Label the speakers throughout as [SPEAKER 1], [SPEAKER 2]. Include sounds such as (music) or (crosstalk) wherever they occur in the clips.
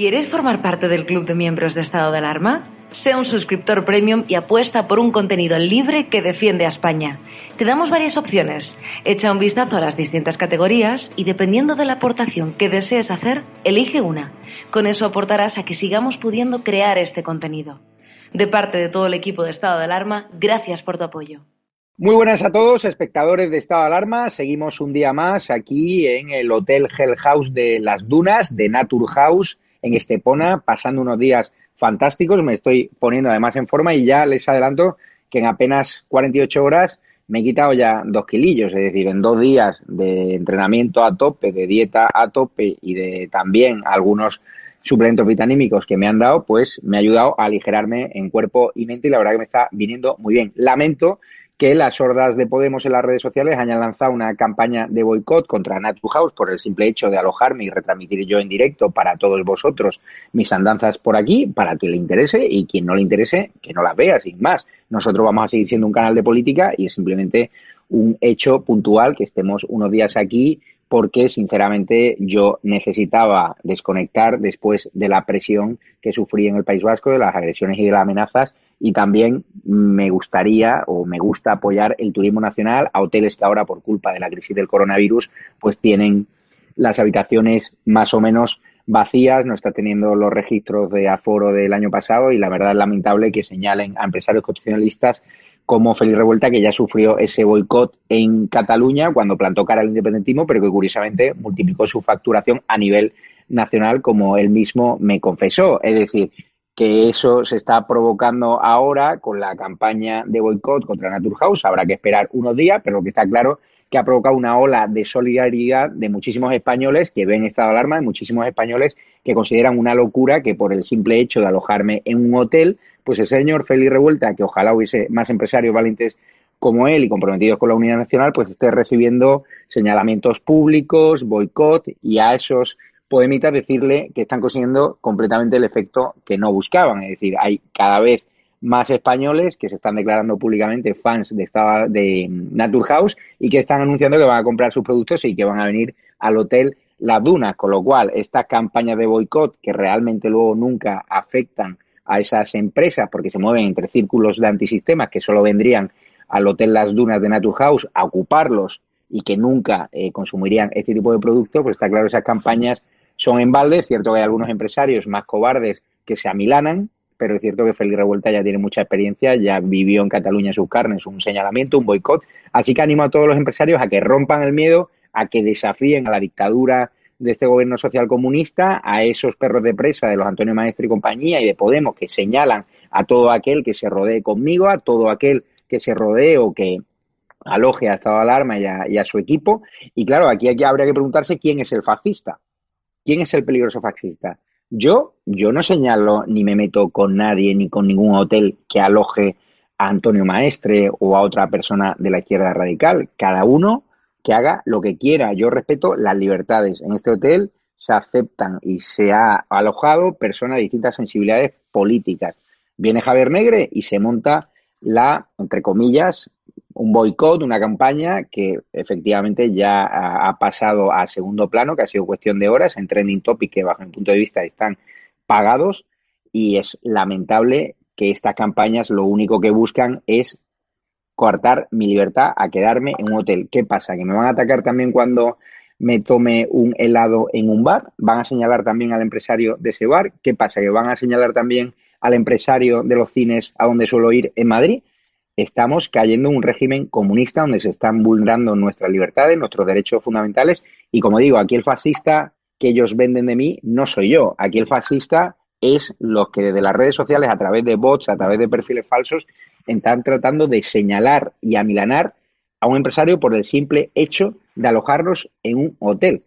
[SPEAKER 1] ¿Quieres formar parte del club de miembros de estado de alarma? Sea un suscriptor premium y apuesta por un contenido libre que defiende a España. Te damos varias opciones. Echa un vistazo a las distintas categorías y dependiendo de la aportación que desees hacer, elige una. Con eso aportarás a que sigamos pudiendo crear este contenido. De parte de todo el equipo de estado de alarma, gracias por tu apoyo.
[SPEAKER 2] Muy buenas a todos, espectadores de Estado de Alarma. Seguimos un día más aquí en el Hotel Hell House de las Dunas, de Nature House, en Estepona, pasando unos días fantásticos. Me estoy poniendo además en forma y ya les adelanto que en apenas 48 horas me he quitado ya dos kilillos, es decir, en dos días de entrenamiento a tope, de dieta a tope y de también algunos suplementos vitamínicos que me han dado, pues me ha ayudado a aligerarme en cuerpo y mente y la verdad que me está viniendo muy bien. Lamento que las hordas de Podemos en las redes sociales hayan lanzado una campaña de boicot contra Natu House por el simple hecho de alojarme y retransmitir yo en directo para todos vosotros mis andanzas por aquí, para que le interese y quien no le interese, que no las vea, sin más. Nosotros vamos a seguir siendo un canal de política y es simplemente un hecho puntual que estemos unos días aquí porque sinceramente yo necesitaba desconectar después de la presión que sufrí en el País Vasco, de las agresiones y de las amenazas y también me gustaría o me gusta apoyar el turismo nacional a hoteles que ahora por culpa de la crisis del coronavirus pues tienen las habitaciones más o menos vacías, no está teniendo los registros de aforo del año pasado y la verdad es lamentable que señalen a empresarios constitucionalistas como Félix Revuelta, que ya sufrió ese boicot en Cataluña cuando plantó cara al independentismo, pero que curiosamente multiplicó su facturación a nivel nacional, como él mismo me confesó. Es decir, que eso se está provocando ahora con la campaña de boicot contra Naturhaus. Habrá que esperar unos días, pero lo que está claro que ha provocado una ola de solidaridad de muchísimos españoles que ven estado alarma, de muchísimos españoles que consideran una locura que por el simple hecho de alojarme en un hotel, pues el señor Félix Revuelta, que ojalá hubiese más empresarios valientes como él y comprometidos con la unidad nacional, pues esté recibiendo señalamientos públicos, boicot y a esos podemitas decirle que están consiguiendo completamente el efecto que no buscaban. Es decir, hay cada vez más españoles que se están declarando públicamente fans de, esta, de Naturhaus y que están anunciando que van a comprar sus productos y que van a venir al hotel Las Dunas, con lo cual estas campañas de boicot que realmente luego nunca afectan a esas empresas porque se mueven entre círculos de antisistemas que solo vendrían al hotel Las Dunas de Naturhaus a ocuparlos y que nunca eh, consumirían este tipo de productos, pues está claro esas campañas son en balde. Es cierto que hay algunos empresarios más cobardes que se amilanan, pero es cierto que Félix Revuelta ya tiene mucha experiencia, ya vivió en Cataluña sus carnes un señalamiento, un boicot. Así que animo a todos los empresarios a que rompan el miedo, a que desafíen a la dictadura de este gobierno social comunista, a esos perros de presa de los Antonio Maestre y compañía y de Podemos que señalan a todo aquel que se rodee conmigo, a todo aquel que se rodee o que aloje a Estado de Alarma y a, y a su equipo. Y claro, aquí, aquí habría que preguntarse quién es el fascista. ¿Quién es el peligroso fascista? Yo, yo no señalo ni me meto con nadie ni con ningún hotel que aloje a Antonio Maestre o a otra persona de la izquierda radical. Cada uno que haga lo que quiera. Yo respeto las libertades. En este hotel se aceptan y se ha alojado personas de distintas sensibilidades políticas. Viene Javier Negre y se monta la, entre comillas, un boicot, una campaña que efectivamente ya ha, pasado a segundo plano, que ha sido cuestión de horas, en trending topic que bajo mi punto de vista están pagados y es lamentable que estas campañas lo único que buscan es coartar mi libertad a quedarme en un hotel. ¿Qué pasa? ¿Que me van a atacar también cuando me tome un helado en un bar? ¿Van a señalar también al empresario de ese bar? ¿Qué pasa? ¿Que van a señalar también al empresario de los cines a donde suelo ir en Madrid? Estamos cayendo en un régimen comunista donde se están vulnerando nuestras libertades, nuestros derechos fundamentales. Y como digo, aquí el fascista que ellos venden de mí no soy yo. Aquí el fascista es los que desde las redes sociales, a través de bots, a través de perfiles falsos, están tratando de señalar y amilanar a un empresario por el simple hecho de alojarnos en un hotel.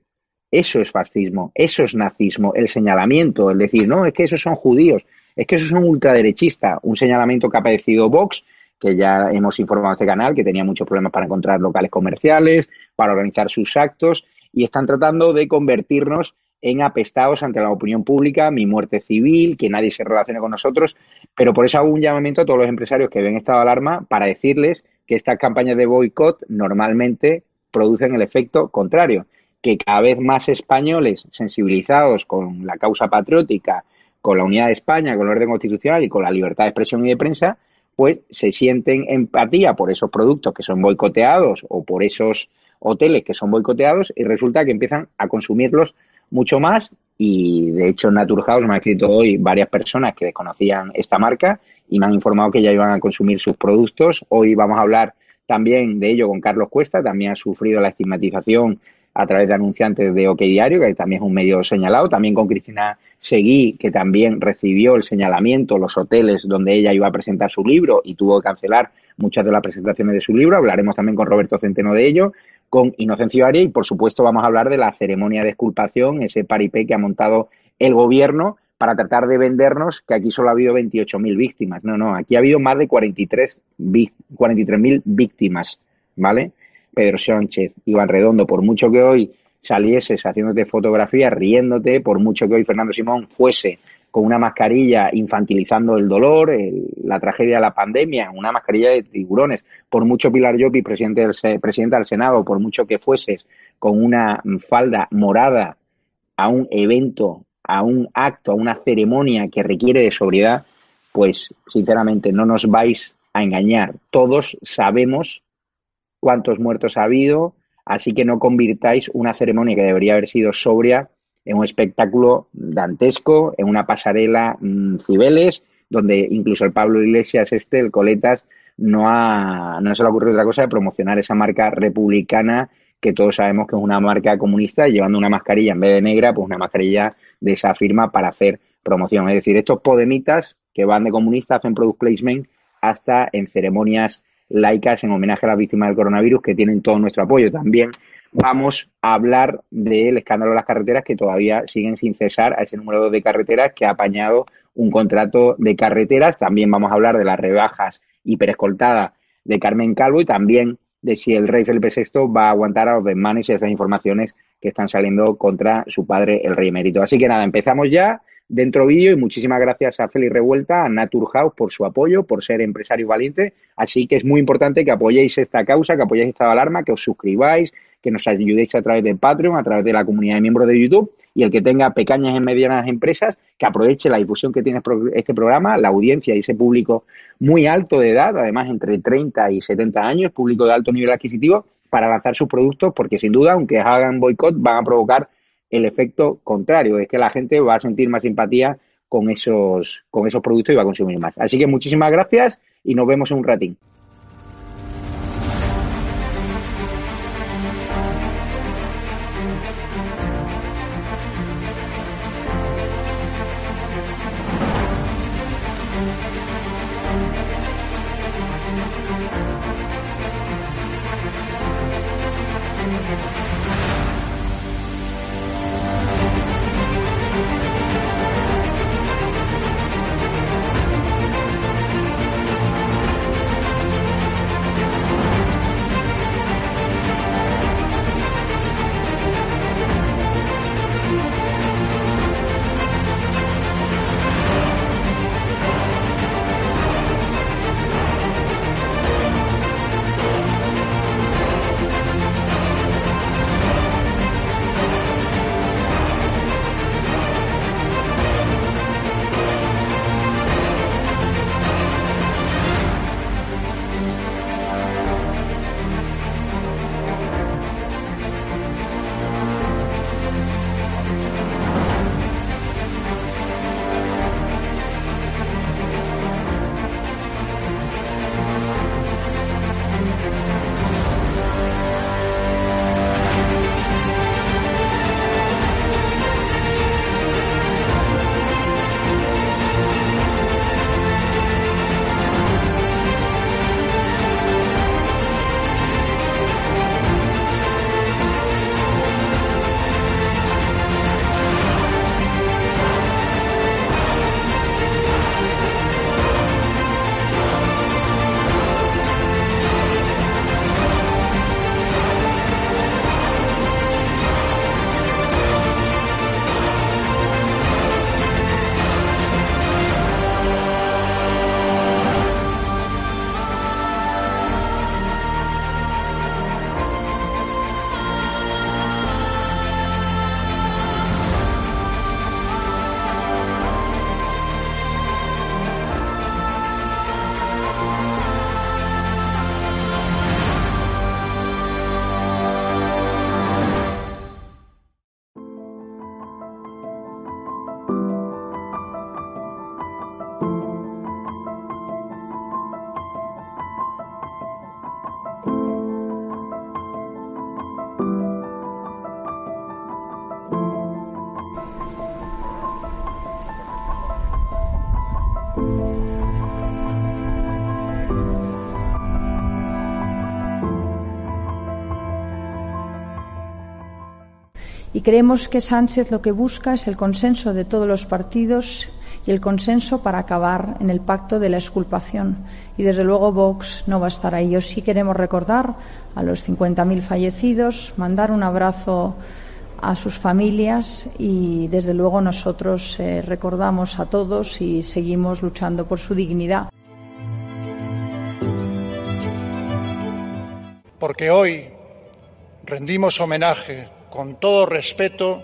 [SPEAKER 2] Eso es fascismo, eso es nazismo, el señalamiento, el decir, no, es que esos son judíos, es que esos son ultraderechistas, un señalamiento que ha padecido Vox que ya hemos informado en este canal, que tenía muchos problemas para encontrar locales comerciales, para organizar sus actos, y están tratando de convertirnos en apestados ante la opinión pública, mi muerte civil, que nadie se relacione con nosotros, pero por eso hago un llamamiento a todos los empresarios que ven estado de alarma para decirles que estas campañas de boicot normalmente producen el efecto contrario. que cada vez más españoles sensibilizados con la causa patriótica, con la unidad de España, con el orden constitucional y con la libertad de expresión y de prensa, pues se sienten empatía por esos productos que son boicoteados o por esos hoteles que son boicoteados y resulta que empiezan a consumirlos mucho más y de hecho en Naturhaus me han escrito hoy varias personas que desconocían esta marca y me han informado que ya iban a consumir sus productos. Hoy vamos a hablar también de ello con Carlos Cuesta, también ha sufrido la estigmatización a través de anunciantes de OK Diario, que también es un medio señalado, también con Cristina Seguí, que también recibió el señalamiento, los hoteles donde ella iba a presentar su libro y tuvo que cancelar muchas de las presentaciones de su libro. Hablaremos también con Roberto Centeno de ello, con Inocencio Aria y, por supuesto, vamos a hablar de la ceremonia de exculpación, ese paripé que ha montado el gobierno para tratar de vendernos que aquí solo ha habido 28.000 víctimas. No, no, aquí ha habido más de 43.000 43 víctimas, ¿vale? Pedro Sánchez, Iván Redondo, por mucho que hoy salieses haciéndote fotografías, riéndote, por mucho que hoy Fernando Simón fuese con una mascarilla infantilizando el dolor, la tragedia de la pandemia, una mascarilla de tiburones, por mucho Pilar Llopi, presidente del, presidenta del Senado, por mucho que fueses con una falda morada a un evento, a un acto, a una ceremonia que requiere de sobriedad, pues sinceramente no nos vais a engañar. Todos sabemos cuántos muertos ha habido, así que no convirtáis una ceremonia que debería haber sido sobria en un espectáculo dantesco, en una pasarela mmm, Cibeles, donde incluso el Pablo Iglesias, este, el Coletas, no, ha, no se le ha ocurrido otra cosa de promocionar esa marca republicana que todos sabemos que es una marca comunista, llevando una mascarilla en vez de negra, pues una mascarilla de esa firma para hacer promoción. Es decir, estos podemitas que van de comunistas hacen product placement hasta en ceremonias laicas en homenaje a las víctimas del coronavirus que tienen todo nuestro apoyo. También vamos a hablar del escándalo de las carreteras que todavía siguen sin cesar a ese número de carreteras que ha apañado un contrato de carreteras. También vamos a hablar de las rebajas hiperescoltadas de Carmen Calvo y también de si el rey Felipe VI va a aguantar a los desmanes y esas informaciones que están saliendo contra su padre, el rey emérito. Así que nada, empezamos ya dentro vídeo y muchísimas gracias a Félix Revuelta, a Naturhaus por su apoyo, por ser empresario valiente. Así que es muy importante que apoyéis esta causa, que apoyéis esta alarma, que os suscribáis, que nos ayudéis a través de Patreon, a través de la comunidad de miembros de YouTube y el que tenga pequeñas y medianas empresas, que aproveche la difusión que tiene este programa, la audiencia y ese público muy alto de edad, además entre 30 y 70 años, público de alto nivel adquisitivo, para lanzar sus productos, porque sin duda, aunque hagan boicot, van a provocar el efecto contrario, es que la gente va a sentir más simpatía con esos, con esos productos y va a consumir más. Así que muchísimas gracias y nos vemos en un ratín.
[SPEAKER 3] Creemos que Sánchez lo que busca es el consenso de todos los partidos y el consenso para acabar en el pacto de la exculpación. Y desde luego Vox no va a estar ahí. Yo sí queremos recordar a los 50.000 fallecidos, mandar un abrazo a sus familias y desde luego nosotros eh, recordamos a todos y seguimos luchando por su dignidad.
[SPEAKER 4] Porque hoy rendimos homenaje con todo respeto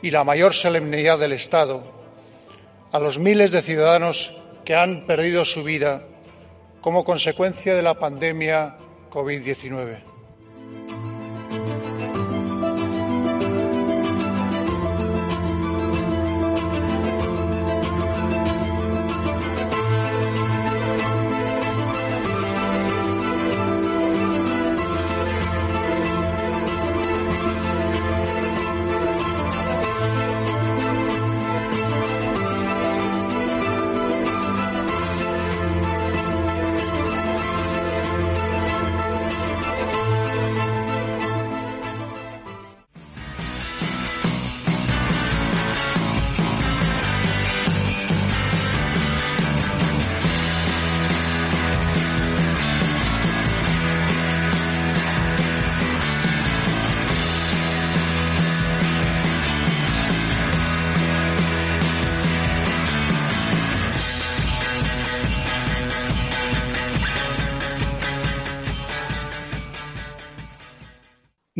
[SPEAKER 4] y la mayor solemnidad del Estado a los miles de ciudadanos que han perdido su vida como consecuencia de la pandemia COVID-19.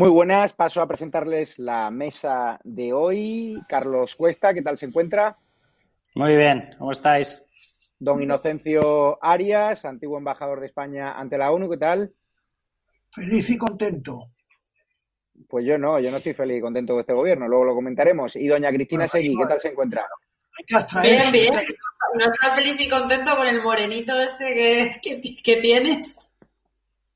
[SPEAKER 2] Muy buenas, paso a presentarles la mesa de hoy. Carlos Cuesta, ¿qué tal se encuentra?
[SPEAKER 5] Muy bien, ¿cómo estáis?
[SPEAKER 2] Don Inocencio Arias, antiguo embajador de España ante la ONU, ¿qué tal?
[SPEAKER 6] Feliz y contento.
[SPEAKER 2] Pues yo no, yo no estoy feliz y contento con este gobierno, luego lo comentaremos. Y doña Cristina Seguí, ¿qué tal se encuentra?
[SPEAKER 7] Bien, bien. No está feliz y contento con el morenito este que, que tienes.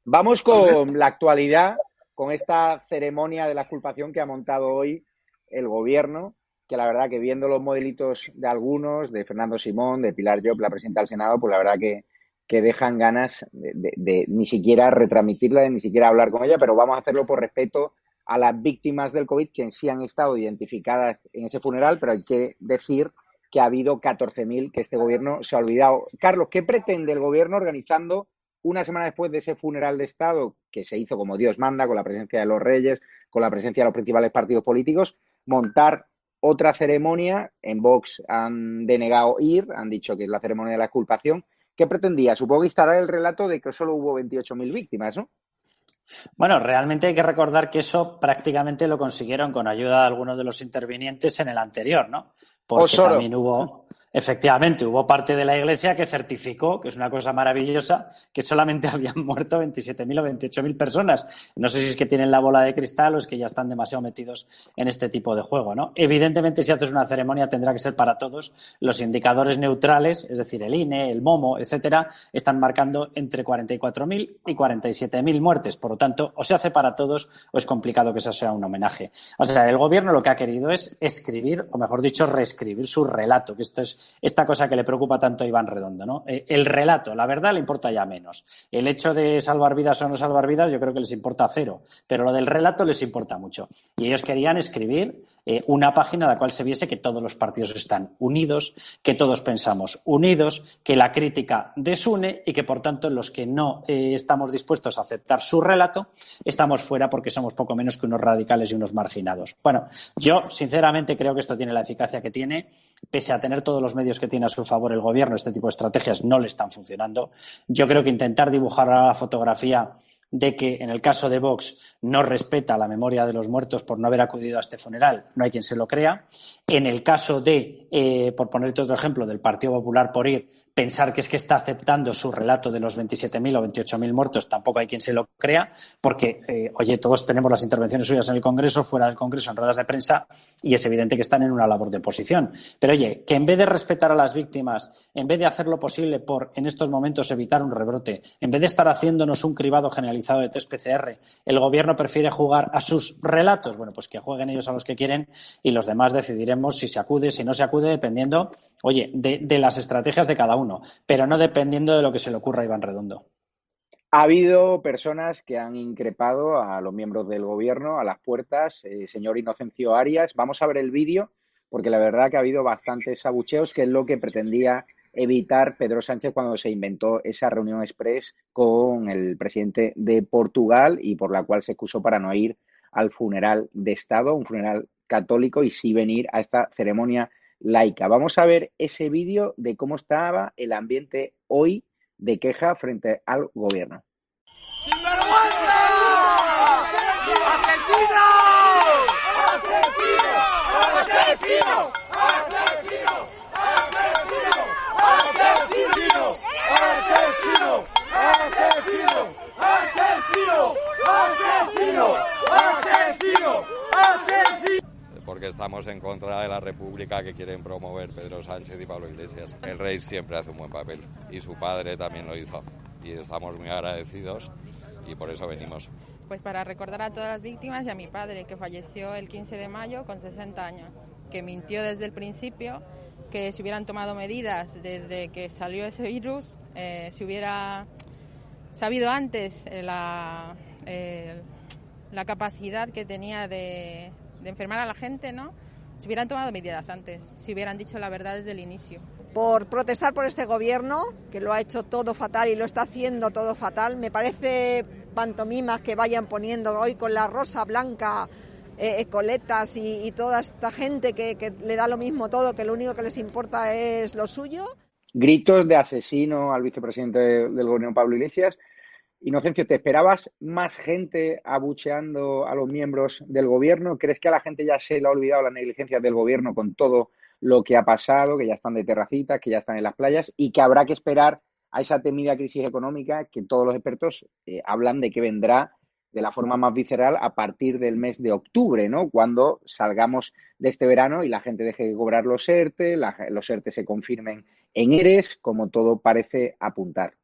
[SPEAKER 2] Vamos con la actualidad con esta ceremonia de la exculpación que ha montado hoy el gobierno, que la verdad que viendo los modelitos de algunos, de Fernando Simón, de Pilar Job, la presidenta del Senado, pues la verdad que, que dejan ganas de, ni siquiera retransmitirla, de ni siquiera hablar con ella, pero vamos a hacerlo por respeto a las víctimas del COVID que sí han estado identificadas en ese funeral, pero hay que decir que ha habido 14.000 que este gobierno se ha olvidado. Carlos, ¿qué pretende el gobierno organizando una semana después de ese funeral de Estado, que se hizo como Dios manda, con la presencia de los reyes, con la presencia de los principales partidos políticos, montar otra ceremonia. En Vox han denegado ir, han dicho que es la ceremonia de la exculpación. ¿Qué pretendía? Supongo que instalar el relato de que solo hubo 28.000 víctimas, ¿no?
[SPEAKER 5] Bueno, realmente hay que recordar que eso prácticamente lo consiguieron con ayuda de algunos de los intervinientes en el anterior, ¿no? Porque también hubo, Efectivamente, hubo parte de la Iglesia que certificó, que es una cosa maravillosa, que solamente (laughs) habían muerto 27.000 o 28.000 personas. No sé si es que tienen la bola de cristal o es que ya están demasiado metidos en este tipo de juego, ¿no? Evidentemente, si haces una ceremonia tendrá que ser para todos. Los indicadores neutrales, es decir, el INE, el MOMO, etcétera, están marcando entre 44.000 y 47.000 muertes. Por lo tanto, o se hace para todos o es complicado que eso sea un homenaje. O sea, el gobierno lo que ha querido es escribir, o mejor dicho, reescribir su relato, que esto es esta cosa que le preocupa tanto a Iván Redondo, ¿no? Eh, el relato, la verdad le importa ya menos. El hecho de salvar vidas o no salvar vidas, yo creo que les importa cero, pero lo del relato les importa mucho. Y ellos querían escribir eh, una página en la cual se viese que todos los partidos están unidos, que todos pensamos unidos, que la crítica desune y que, por tanto, los que no eh, estamos dispuestos a aceptar su relato estamos fuera porque somos poco menos que unos radicales y unos marginados. Bueno, yo sinceramente creo que esto tiene la eficacia que tiene, pese a tener todos los medios que tiene a su favor el gobierno, este tipo de estrategias no le están funcionando. Yo creo que intentar dibujar la fotografía de que en el caso de Vox no respeta la memoria de los muertos por no haber acudido a este funeral, no hay quien se lo crea. En el caso de, eh, por ponerte otro ejemplo, del Partido Popular por ir, pensar que es que está aceptando su relato de los 27.000 o 28.000 muertos, tampoco hay quien se lo crea, porque, eh, oye, todos tenemos las intervenciones suyas en el Congreso, fuera del Congreso, en ruedas de prensa, y es evidente que están en una labor de oposición. Pero, oye, que en vez de respetar a las víctimas, en vez de hacer lo posible por, en estos momentos, evitar un rebrote, en vez de estar haciéndonos un cribado generalizado de test PCR, el Gobierno prefiere jugar a sus relatos, bueno, pues que jueguen ellos a los que quieren y los demás decidiremos si se acude, si no se acude, dependiendo oye, de, las estrategias de cada uno, pero no dependiendo de lo que se le ocurra a Iván Redondo.
[SPEAKER 2] Ha habido personas que han increpado a los miembros del gobierno a las puertas. Eh, señor Inocencio Arias, vamos a ver el vídeo porque la verdad que ha habido bastantes abucheos, que es lo que pretendía evitar Pedro Sánchez cuando se inventó esa reunión express con el presidente de Portugal y por la cual se excusó para no ir al funeral de Estado, un funeral católico y sí venir a esta ceremonia laica. Vamos a ver ese vídeo de cómo estaba el ambiente hoy de queja frente al gobierno.
[SPEAKER 8] Porque estamos en contra de la república que quieren promover Pedro Sánchez y Pablo Iglesias. El rey siempre hace un buen papel y su padre también lo hizo. Y estamos muy agradecidos y por eso venimos.
[SPEAKER 9] Pues para recordar a todas las víctimas y a mi padre, que falleció el 15 de mayo con 60 años, que mintió desde el principio, que si hubieran tomado medidas desde que salió ese virus, eh, si hubiera sabido antes eh, la, eh, la capacidad que tenía de, de enfermar a la gente, ¿no? Si hubieran tomado medidas antes, si hubieran dicho la verdad desde el inicio.
[SPEAKER 10] Por protestar por este gobierno, que lo ha hecho todo fatal y lo está haciendo todo fatal, me parece pantomimas que vayan poniendo hoy con la rosa blanca, eh, coletas y, toda esta gente que, que le da lo mismo todo, que lo único que les importa es lo suyo.
[SPEAKER 2] Gritos de asesino al vicepresidente del gobierno Pablo Iglesias Inocencio, ¿te esperabas más gente abucheando a los miembros del gobierno? ¿Crees que a la gente ya se le ha olvidado la negligencia del gobierno con todo lo que ha pasado, que ya están de terracitas, que ya están en las playas y que habrá que esperar a esa temida crisis económica que todos los expertos eh, hablan de que vendrá de la forma más visceral a partir del mes de octubre, ¿no? Cuando salgamos de este verano y la gente deje de cobrar los ERTE, los ERTE se confirmen en ERES, como todo parece apuntar.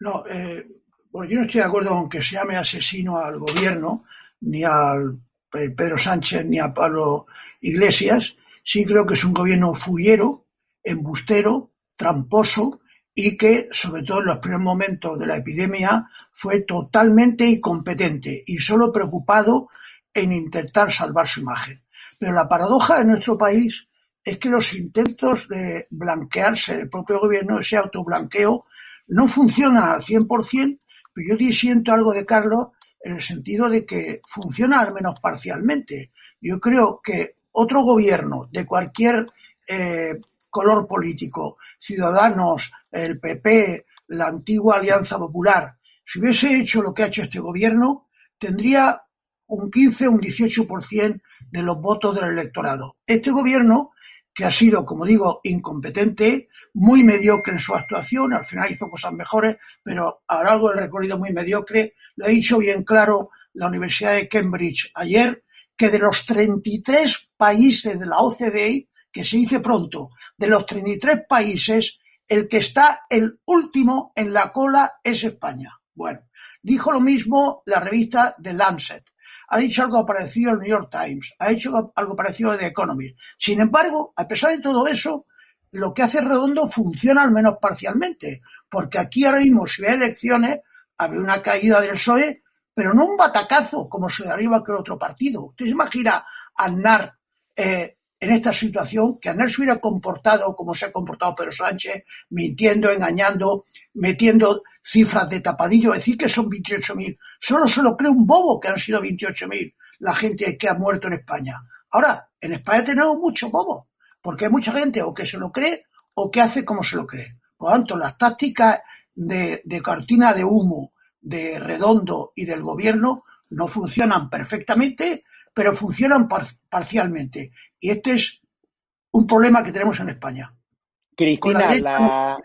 [SPEAKER 6] No, eh, yo no estoy de acuerdo con que se llame asesino al gobierno, ni al eh, Pedro Sánchez, ni a Pablo Iglesias. Sí creo que es un gobierno fullero, embustero, tramposo y que, sobre todo en los primeros momentos de la epidemia, fue totalmente incompetente y solo preocupado en intentar salvar su imagen. Pero la paradoja de nuestro país es que los intentos de blanquearse del propio gobierno, ese autoblanqueo, no funciona al 100%, pero yo siento algo de Carlos en el sentido de que funciona al menos parcialmente. Yo creo que otro gobierno de cualquier eh, color político, Ciudadanos, el PP, la antigua Alianza Popular, si hubiese hecho lo que ha hecho este gobierno, tendría un 15 o un 18% de los votos del electorado. Este gobierno que ha sido, como digo, incompetente, muy mediocre en su actuación, al final hizo cosas mejores, pero a lo largo del recorrido muy mediocre. Lo ha dicho bien claro la Universidad de Cambridge ayer, que de los 33 países de la OCDE, que se dice pronto, de los 33 países, el que está el último en la cola es España. Bueno, dijo lo mismo la revista The Lancet ha dicho algo parecido al New York Times, ha hecho algo parecido a The Economist. Sin embargo, a pesar de todo eso, lo que hace Redondo funciona al menos parcialmente, porque aquí ahora mismo, si hay elecciones, habrá una caída del PSOE, pero no un batacazo como se daría cualquier otro partido. Usted se imagina a Aznar eh, en esta situación, que Aznar se hubiera comportado como se ha comportado Pedro Sánchez, mintiendo, engañando, metiendo cifras de tapadillo, decir que son 28.000. Solo se lo cree un bobo que han sido 28.000 la gente que ha muerto en España. Ahora, en España tenemos mucho bobo, porque hay mucha gente o que se lo cree o que hace como se lo cree. Por lo tanto, las tácticas de, de cortina de humo de Redondo y del gobierno no funcionan perfectamente, pero funcionan parcialmente. Y este es un problema que tenemos en España.
[SPEAKER 2] Cristina, la,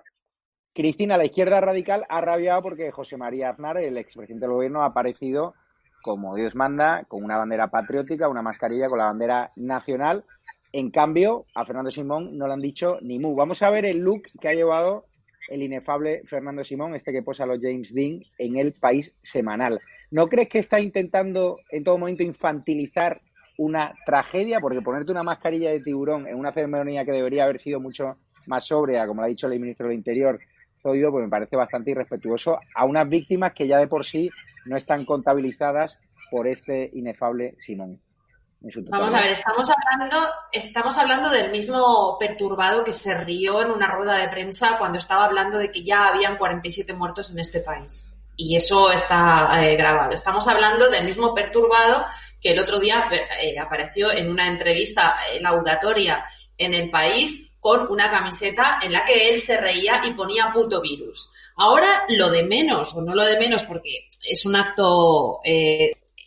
[SPEAKER 2] Cristina, la izquierda radical ha rabiado porque José María Aznar, el expresidente del gobierno, ha aparecido como Dios manda, con una bandera patriótica, una mascarilla con la bandera nacional. En cambio, a Fernando Simón no le han dicho ni mu. Vamos a ver el look que ha llevado el inefable Fernando Simón, este que posa a los James Dean en el país semanal. ¿No crees que está intentando en todo momento infantilizar una tragedia? Porque ponerte una mascarilla de tiburón en una ceremonia que debería haber sido mucho más sobria, como lo ha dicho el ministro del Interior, Zoido, pues me parece bastante irrespetuoso a unas víctimas que ya de por sí no están contabilizadas por este inefable Simón.
[SPEAKER 7] Vamos a ver, estamos hablando, estamos hablando del mismo perturbado que se rió en una rueda de prensa cuando estaba hablando de que ya habían 47 muertos en este país. Y eso está eh, grabado. Estamos hablando del mismo perturbado que el otro día eh, apareció en una entrevista eh, laudatoria en el país con una camiseta en la que él se reía y ponía puto virus. Ahora lo de menos, o no lo de menos porque es un acto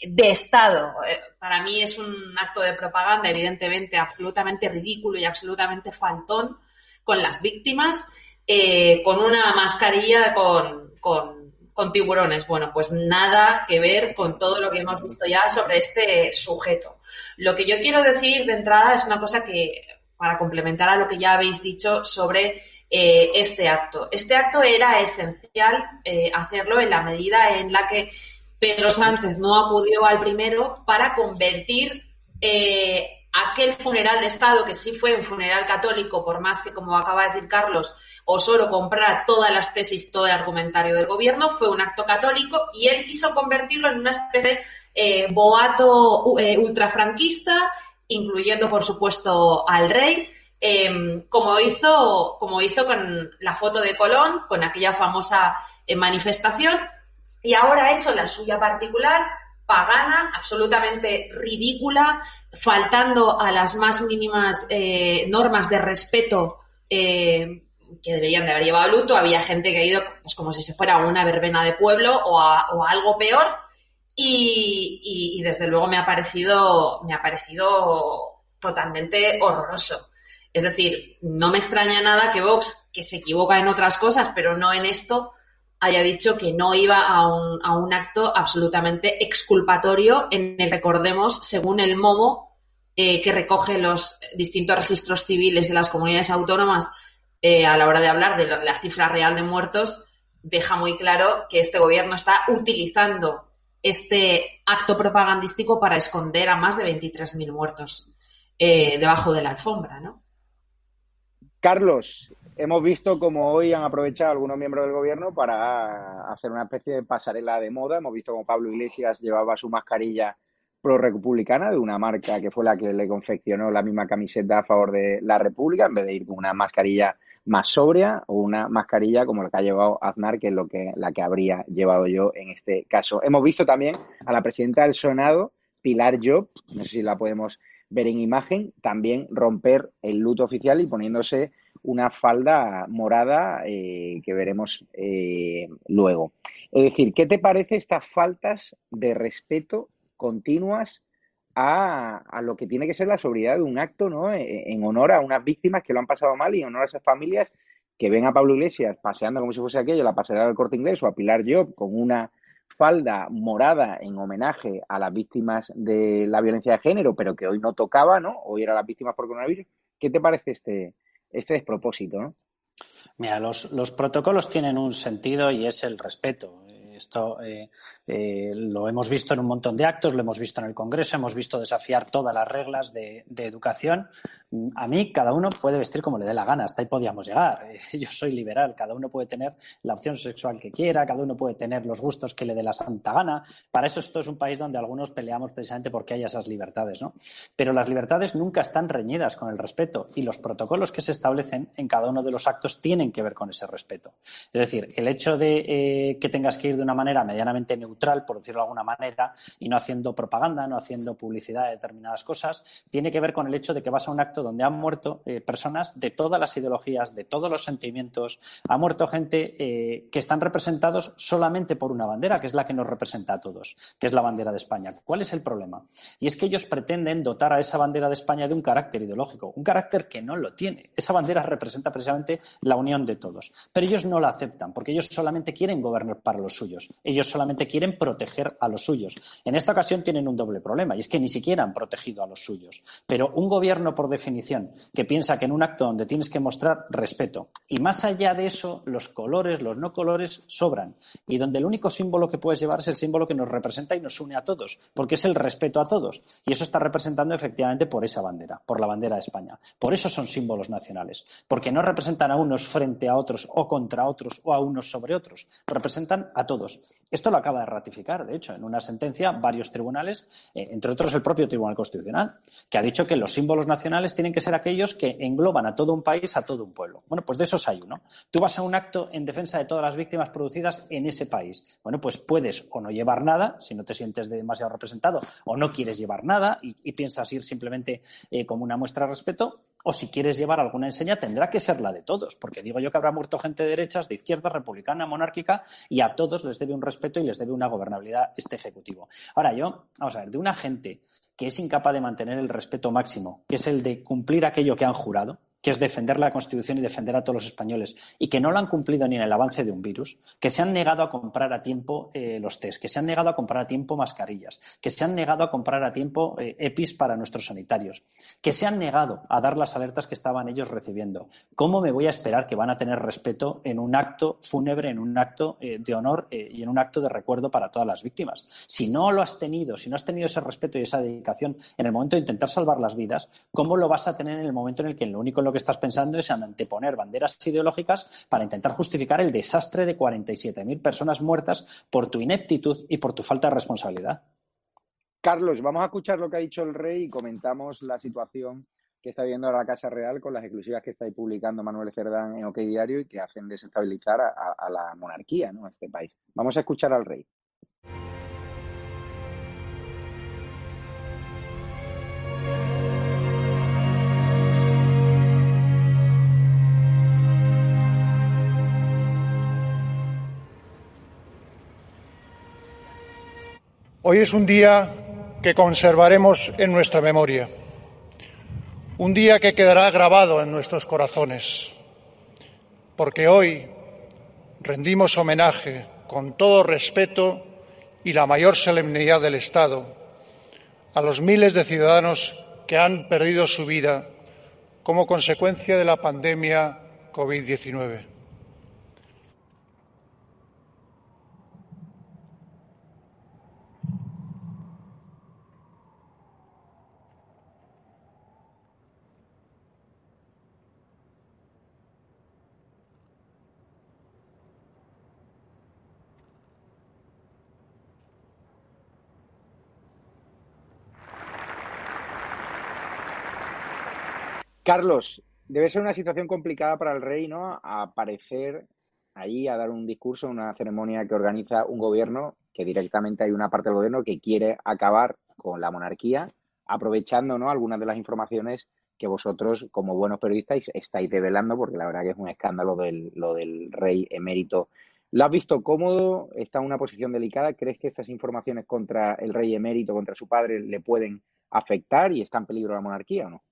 [SPEAKER 7] de Estado. Eh, para mí es un acto de propaganda, evidentemente, absolutamente ridículo y absolutamente faltón con las víctimas, eh, con una mascarilla con, con, tiburones. Bueno, pues nada que ver con todo lo que hemos visto ya sobre este sujeto. Lo que yo quiero decir de entrada es una cosa que, para complementar a lo que ya habéis dicho sobre eh, este acto. Este acto era esencial hacerlo en la medida en la que Pedro Sánchez no acudió al primero para convertir eh, aquel funeral de Estado, que sí fue un funeral católico, por más que, como acaba de decir Carlos, Osoro comprara todas las tesis, todo el argumentario del gobierno, fue un acto católico y él quiso convertirlo en una especie de eh, boato eh, ultrafranquista, incluyendo, por supuesto, al rey, em, como, hizo, como hizo con la foto de Colón, con aquella famosa manifestación, y ahora ha hecho la suya particular, pagana, absolutamente ridícula, faltando a las más mínimas eh, normas de respeto eh, que deberían de haber llevado luto. Había gente que ha ido pues, como si se fuera a una verbena de pueblo o a, algo peor. Y, desde luego me ha parecido, me ha parecido totalmente horroroso. Es decir, no me extraña nada que Vox, que se equivoca en otras cosas, pero no en esto, haya dicho que no iba a un, a un acto absolutamente exculpatorio en el, recordemos, según el MOMO, eh, que recoge los distintos registros civiles de las comunidades autónomas eh, a la hora de hablar de la cifra real de muertos, deja muy claro que este gobierno está utilizando este acto propagandístico para esconder a más de 23.000 muertos eh, debajo de la alfombra, ¿no?
[SPEAKER 2] Carlos, hemos visto como hoy han aprovechado algunos miembros del gobierno para hacer una especie de pasarela de moda. Hemos visto como Pablo Iglesias llevaba su mascarilla pro-republicana de una marca que fue la que le confeccionó la misma camiseta a favor de la República, en vez de ir con una mascarilla más sobria o una mascarilla como la que ha llevado Aznar, que es lo que, la que habría llevado yo en este caso. Hemos visto también a la presidenta del Senado, Pilar Job, no sé si la podemos ver en imagen, también romper el luto oficial y poniéndose una falda morada eh, que veremos eh, luego. Es decir, ¿qué te parece estas faltas de respeto continuas a, a, lo que tiene que ser la sobriedad de un acto, ¿no? E, en honor a unas víctimas que lo han pasado mal y en honor a esas familias que ven a Pablo Iglesias paseando como si fuese aquello, la pasarela del corte inglés o a Pilar Job con una falda morada en homenaje a las víctimas de la violencia de género, pero que hoy no tocaba, ¿no? Hoy eran las víctimas por coronavirus. ¿Qué te parece este, este despropósito, ¿no?
[SPEAKER 5] Mira, los, los protocolos tienen un sentido y es el respeto. Esto eh, eh, lo hemos visto en un montón de actos, lo hemos visto en el Congreso, hemos visto desafiar todas las reglas de, educación. A mí, cada uno puede vestir como le dé la gana, hasta ahí podíamos llegar. Eh, (laughs) yo soy liberal, cada uno puede tener la opción sexual que quiera, cada uno puede tener los gustos que le dé la santa gana. Para eso esto es un país donde algunos peleamos precisamente porque hay esas libertades, ¿no? Pero las libertades nunca están reñidas con el respeto y los protocolos que se establecen en cada uno de los actos tienen que ver con ese respeto. Es decir, el hecho de que tengas que ir de una manera medianamente neutral, por decirlo de alguna manera, y no haciendo propaganda, no haciendo publicidad de determinadas cosas, tiene que ver con el hecho de que vas a un acto donde han muerto eh, personas de todas las ideologías, de todos los sentimientos, ha muerto gente eh, que están representados solamente por una bandera, que es la que nos representa a todos, que es la bandera de España. ¿Cuál es el problema? Y es que ellos pretenden dotar a esa bandera de España de un carácter ideológico, un carácter que no lo tiene. Esa bandera representa precisamente la unión de todos. Pero ellos no la aceptan, porque ellos solamente quieren gobernar para los suyos Ellos solamente quieren proteger a los suyos. En esta ocasión tienen un doble problema y es que ni siquiera han protegido a los suyos. Pero un gobierno, por definición, que piensa que en un acto donde tienes que mostrar respeto y más allá de eso, los colores, los no colores sobran y donde el único símbolo que puedes llevar es el símbolo que nos representa y nos une a todos, porque es el respeto a todos. Y eso está representando efectivamente por esa bandera, por la bandera de España. Por eso son símbolos nacionales, porque no representan a unos frente a otros o contra otros o a unos sobre otros, representan a todos todos. Esto lo acaba de ratificar, de hecho, en una sentencia varios tribunales, eh, entre otros el propio Tribunal Constitucional, que ha dicho que los símbolos nacionales tienen que ser aquellos que engloban a todo un país, a todo un pueblo. Bueno, pues de esos hay uno. Tú vas a un acto en defensa de todas las víctimas producidas en ese país. Bueno, pues puedes o no llevar nada, si no te sientes demasiado representado, o no quieres llevar nada y, piensas ir simplemente eh, como una muestra de respeto, o si quieres llevar alguna enseña, tendrá que ser la de todos, porque digo yo que habrá muerto gente de derechas, de izquierda, republicana, monárquica, y a todos les debe un respeto y les debe una gobernabilidad este Ejecutivo. Ahora yo, vamos a ver, de una gente que es incapaz de mantener el respeto máximo, que es el de cumplir aquello que han jurado, que es defender la Constitución y defender a todos los españoles, y que no lo han cumplido ni en el avance de un virus, que se han negado a comprar a tiempo eh, los test, que se han negado a comprar a tiempo mascarillas, que se han negado a comprar a tiempo eh, EPIs para nuestros sanitarios, que se han negado a dar las alertas que estaban ellos recibiendo. ¿Cómo me voy a esperar que van a tener respeto en un acto fúnebre, en un acto eh, de honor y en un acto de recuerdo para todas las víctimas? Si no lo has tenido, si no has tenido ese respeto y esa dedicación en el momento de intentar salvar las vidas, ¿cómo lo vas a tener en el momento en el que lo único en que estás pensando es anteponer banderas ideológicas para intentar justificar el desastre de 47.000 personas muertas por tu ineptitud y por tu falta de responsabilidad.
[SPEAKER 2] Carlos, vamos a escuchar lo que ha dicho el rey y comentamos la situación que está viendo la Casa Real con las exclusivas que está publicando Manuel Cerdán en OK Diario y que hacen desestabilizar a, la monarquía en este país. Vamos a escuchar al rey.
[SPEAKER 4] Hoy es un día que conservaremos en nuestra memoria, un día que quedará grabado en nuestros corazones, porque hoy rendimos homenaje con todo respeto y la mayor solemnidad del Estado a los miles de ciudadanos que han perdido su vida como consecuencia de la pandemia COVID-19.
[SPEAKER 2] Carlos, debe ser una situación complicada para el rey, ¿no? aparecer ahí a dar un discurso, una ceremonia que organiza un gobierno, que directamente hay una parte del gobierno que quiere acabar con la monarquía, aprovechando, ¿no? Algunas de las informaciones que vosotros, como buenos periodistas, estáis develando, porque la verdad que es un escándalo del, lo del rey emérito. ¿Lo has visto cómodo? ¿Está en una posición delicada? ¿Crees que estas informaciones contra el rey emérito, contra su padre, le pueden afectar y está en peligro la monarquía o no?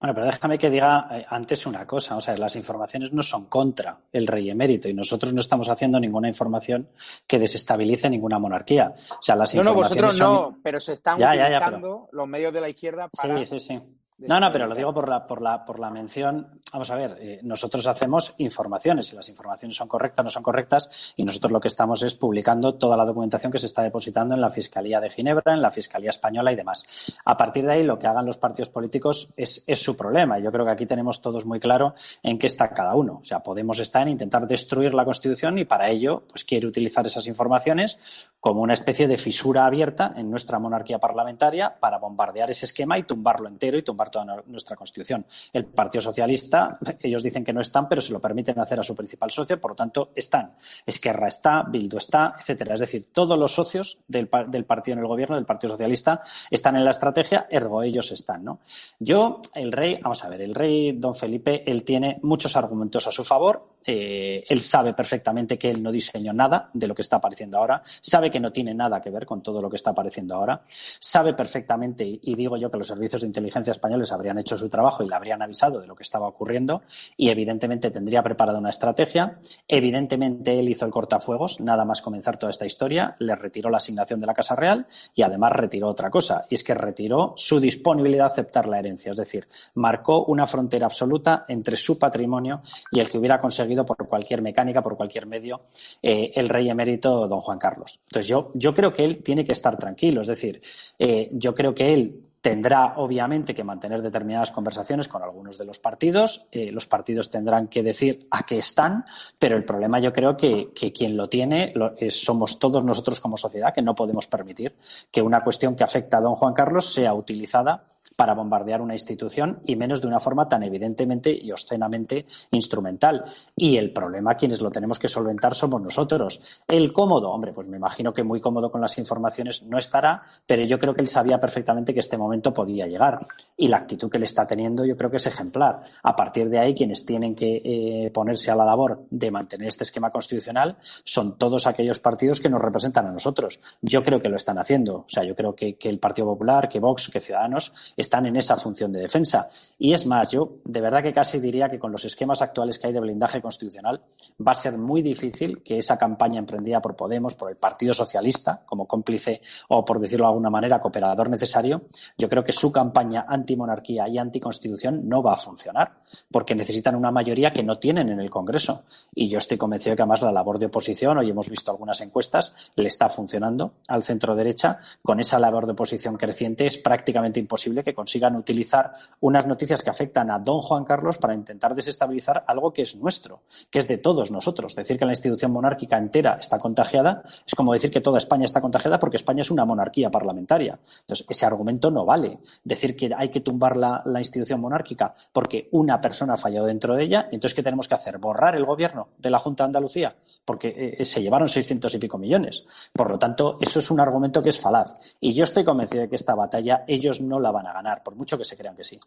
[SPEAKER 5] Bueno, pero déjame que diga eh, antes una cosa. O sea, las informaciones no son contra el rey emérito y nosotros no estamos haciendo ninguna información que desestabilice ninguna monarquía. O sea, las
[SPEAKER 2] no,
[SPEAKER 5] no,
[SPEAKER 2] vosotros no, pero se están utilizando los medios de la izquierda para
[SPEAKER 5] sí, sí, sí. No, no, pero lo digo por la, por la, por la mención. Vamos a ver, eh, nosotros hacemos informaciones y las informaciones son correctas, no son correctas, y nosotros lo que estamos es publicando toda la documentación que se está depositando en la Fiscalía de Ginebra, en la Fiscalía Española y demás. A partir de ahí, lo que hagan los partidos políticos es, es su problema. Yo creo que aquí tenemos todos muy claro en qué está cada uno. O sea, Podemos estar en intentar destruir la Constitución y para ello, pues quiere utilizar esas informaciones como una especie de fisura abierta en nuestra monarquía parlamentaria para bombardear ese esquema y tumbarlo entero y tumbar toda nuestra Constitución. El Partido Socialista, ellos dicen que no están, pero se lo permiten hacer a su principal socio, por lo tanto, están. Esquerra está, Bildu está, etcétera. Es decir, todos los socios del, partido en el gobierno, del Partido Socialista, están en la estrategia, ergo ellos están, ¿no? Yo, el rey, vamos a ver, el rey don Felipe, él tiene muchos argumentos a su favor Eh, él sabe perfectamente que él no diseñó nada de lo que está apareciendo ahora, sabe que no tiene nada que ver con todo lo que está apareciendo ahora, sabe perfectamente, y digo yo que los servicios de inteligencia españoles habrían hecho su trabajo y le habrían avisado de lo que estaba ocurriendo, y evidentemente tendría preparada una estrategia. Evidentemente él hizo el cortafuegos, nada más comenzar toda esta historia, le retiró la asignación de la Casa Real y además retiró otra cosa, y es que retiró su disponibilidad a aceptar la herencia, es decir, marcó una frontera absoluta entre su patrimonio y el que hubiera conseguido por cualquier mecánica, por cualquier medio, eh, el rey emérito don Juan Carlos. Entonces yo, yo creo que él tiene que estar tranquilo, es decir, eh, yo creo que él tendrá obviamente que mantener determinadas conversaciones con algunos de los partidos. Eh, los partidos tendrán que decir a qué están, pero el problema yo creo que, quien lo tiene somos todos nosotros como sociedad, que no podemos permitir que una cuestión que afecta a don Juan Carlos sea utilizada para bombardear una institución y menos de una forma tan evidentemente y obscenamente instrumental. Y el problema, quienes lo tenemos que solventar somos nosotros. El cómodo, hombre, pues me imagino que muy cómodo con las informaciones no estará, pero yo creo que él sabía perfectamente que este momento podía llegar. Y la actitud que le está teniendo yo creo que es ejemplar. A partir de ahí, quienes tienen que eh, ponerse a la labor de mantener este esquema constitucional son todos aquellos partidos que nos representan a nosotros. Yo creo que lo están haciendo. O sea, yo creo que, que el Partido Popular, que Vox, que Ciudadanos están en esa función de defensa. Y es más, yo de verdad que casi diría que con los esquemas actuales que hay de blindaje constitucional va a ser muy difícil que esa campaña emprendida por Podemos, por el Partido Socialista, como cómplice o, por decirlo de alguna manera, cooperador necesario, yo creo que su campaña antimonarquía y anticonstitución no va a funcionar, porque necesitan una mayoría que no tienen en el Congreso. Y yo estoy convencido de que además la labor de oposición, hoy hemos visto algunas encuestas, le está funcionando al centro derecha. Con esa labor de oposición creciente es prácticamente imposible que consigan utilizar unas noticias que afectan a don Juan Carlos para intentar desestabilizar algo que es nuestro, que es de todos nosotros. Decir que la institución monárquica entera está contagiada es como decir que toda España está contagiada porque España es una monarquía parlamentaria. Entonces, ese argumento no vale. Decir que hay que tumbar la, institución monárquica porque una persona ha fallado dentro de ella, entonces, ¿qué tenemos que hacer? ¿Borrar el gobierno de la Junta de Andalucía? Porque eh, se llevaron seiscientos y pico millones. Por lo tanto, eso es un argumento que es falaz. Y yo estoy convencido de que esta batalla ellos no la van a ganar por mucho que se crean que sí.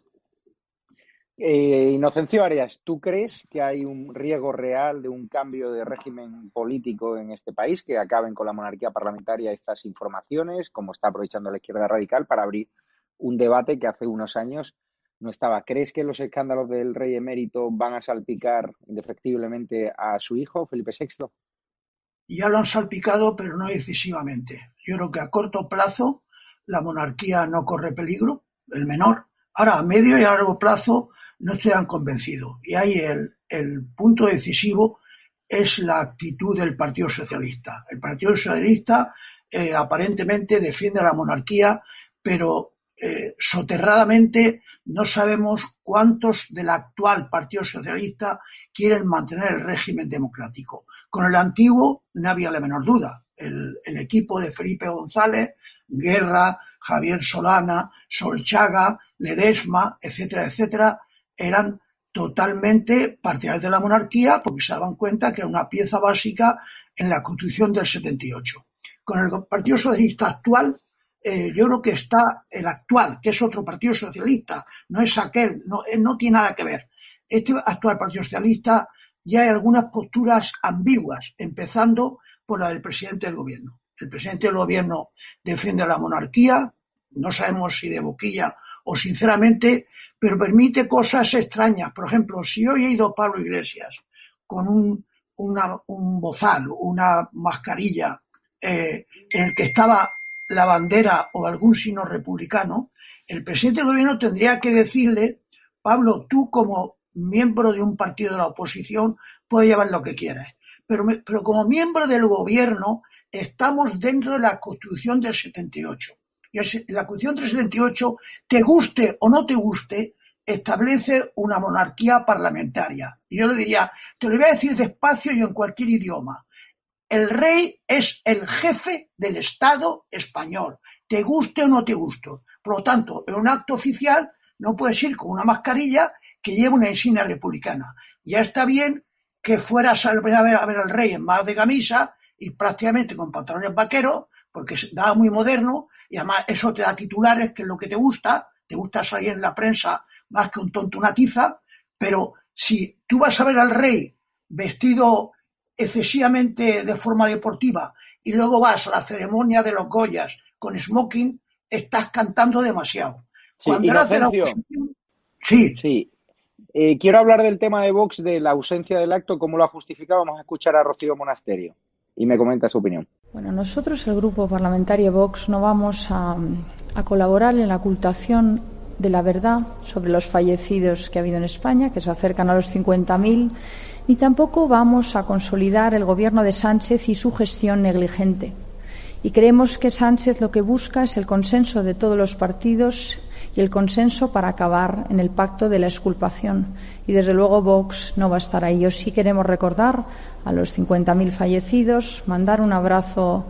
[SPEAKER 2] Eh, Inocencio Arias, ¿tú crees que hay un riesgo real de un cambio de régimen político en este país, que acaben con la monarquía parlamentaria estas informaciones, como está aprovechando la izquierda radical para abrir un debate que hace unos años no estaba? ¿Crees que los escándalos del rey emérito van a salpicar indefectiblemente a su hijo, Felipe VI?
[SPEAKER 6] Ya lo han salpicado, pero no decisivamente. Yo creo que a corto plazo la monarquía no corre peligro, el menor. Ahora, a medio y a largo plazo no estoy tan convencido. Y ahí el, el punto decisivo es la actitud del Partido Socialista. El Partido Socialista eh, aparentemente defiende a la monarquía, pero soterradamente no sabemos cuántos del actual Partido Socialista quieren mantener el régimen democrático. Con el antiguo no había la menor duda. El, el equipo de Felipe González, Guerra, Javier Solana, Solchaga, Ledesma, etcétera, etcétera, eran totalmente partidarios de la monarquía porque se daban cuenta que era una pieza básica en la Constitución del 78. Con el Partido Socialista actual, eh, yo creo que está el actual, que es otro Partido Socialista, no es aquel, no, eh, no tiene nada que ver. Este actual Partido Socialista ya hay algunas posturas ambiguas, empezando por la del presidente del gobierno. El presidente del gobierno defiende la monarquía, no sabemos si de boquilla o sinceramente, pero permite cosas extrañas. Por ejemplo, si hoy he ido Pablo Iglesias con un, un bozal, una mascarilla eh, en el que estaba la bandera o algún signo republicano, el presidente del gobierno tendría que decirle, Pablo, tú como miembro de un partido de la oposición puedes llevar lo que quieras. Pero, pero como miembro del gobierno estamos dentro de la Constitución del 78 la Constitución 378, te guste o no te guste, establece una monarquía parlamentaria. Y yo le diría, te lo voy a decir despacio y en cualquier idioma. El rey es el jefe del Estado español, te guste o no te guste. Por lo tanto, en un acto oficial no puedes ir con una mascarilla que lleve una insignia republicana. Ya está bien que fueras a ver, a ver al rey en más de camisa y prácticamente con pantalones vaqueros, porque da muy moderno y además eso te da titulares, que es lo que te gusta, te gusta salir en la prensa más que un tonto una tiza, pero si tú vas a ver al rey vestido excesivamente de forma deportiva y luego vas a la ceremonia de los Goyas con smoking, estás cantando demasiado.
[SPEAKER 2] Sí, sí. sí. Eh, quiero hablar del tema de Vox, de la ausencia del acto, cómo lo ha justificado. Vamos a escuchar a Rocío Monasterio y me comenta su opinión.
[SPEAKER 3] Bueno, nosotros, el grupo parlamentario Vox, no vamos a, a colaborar en la ocultación de la verdad sobre los fallecidos que ha habido en España, que se acercan a los 50.000, ni tampoco vamos a consolidar el gobierno de Sánchez y su gestión negligente. Y creemos que Sánchez lo que busca es el consenso de todos los partidos y el consenso para acabar en el pacto de la exculpación. Y desde luego Vox no va a estar ahí. Yo sí queremos recordar a los 50.000 fallecidos, mandar un abrazo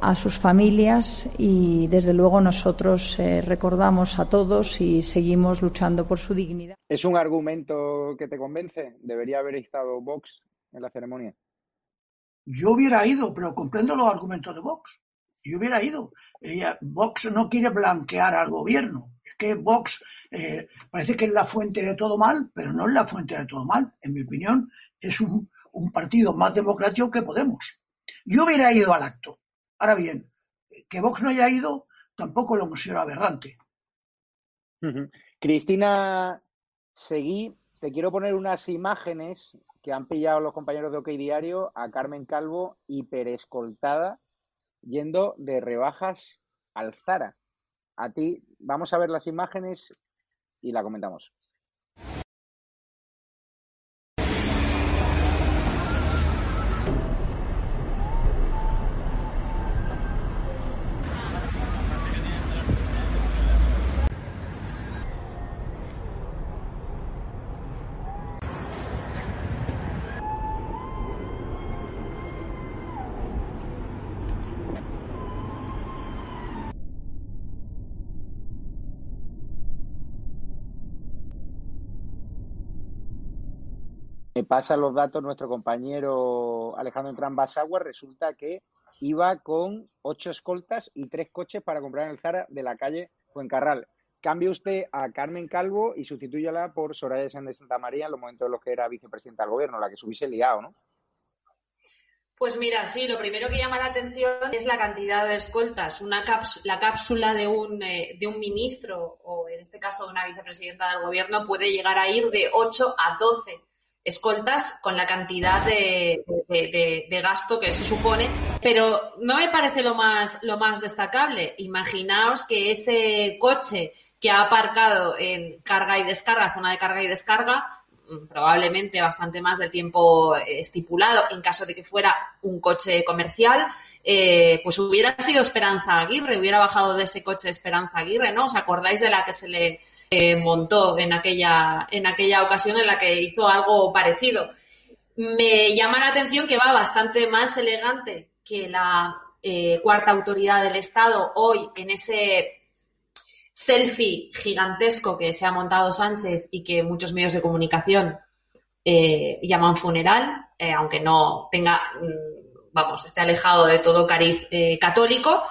[SPEAKER 3] a sus familias y desde luego nosotros eh, recordamos a todos y seguimos luchando por su dignidad.
[SPEAKER 2] ¿Es un argumento que te convence? ¿Debería haber estado Vox en la ceremonia?
[SPEAKER 6] Yo hubiera ido, pero comprendo los argumentos de Vox. Yo hubiera ido. Ella, Vox no quiere blanquear al gobierno. Es que Vox eh, parece que es la fuente de todo mal, pero no es la fuente de todo mal. En mi opinión, es un, un partido más democrático que Podemos. Yo hubiera ido al acto Ahora bien, que Vox no haya ido tampoco lo considero aberrante.
[SPEAKER 2] Cristina Seguí, te quiero poner unas imágenes que han pillado los compañeros de OK Diario a Carmen Calvo hiperescoltada yendo de rebajas al Zara. A ti, vamos a ver las imágenes y la comentamos. me pasa los datos nuestro compañero Alejandro Entrán Basagua, resulta que iba con ocho escoltas y tres coches para comprar en el Zara de la calle Fuencarral. Cambie usted a Carmen Calvo y sustitúyala por Soraya San de Santa María en los momentos en los que era vicepresidenta del gobierno, la que se hubiese liado, ¿no?
[SPEAKER 7] Pues mira, sí, lo primero que llama la atención es la cantidad de escoltas. Una la cápsula de un, eh, de un ministro, o en este caso de una vicepresidenta del gobierno, puede llegar a ir de 8 a 12 escoltas con la cantidad de, gasto que eso supone, pero no me parece lo más, lo más destacable. Imaginaos que ese coche que ha aparcado en carga y descarga, zona de carga y descarga, mm, probablemente bastante más del tiempo estipulado en caso de que fuera un coche comercial, eh, pues hubiera sido Esperanza Aguirre, hubiera bajado de ese coche Esperanza Aguirre, ¿no? ¿Os acordáis de la que se le montó en aquella, en aquella ocasión en la que hizo algo parecido. Me llama la atención que va bastante más elegante que la eh, cuarta autoridad del Estado hoy en ese selfie gigantesco que se ha montado Sánchez y que muchos medios de comunicación eh, llaman funeral, eh, aunque no tenga, mm, vamos, esté alejado de todo cariz católico.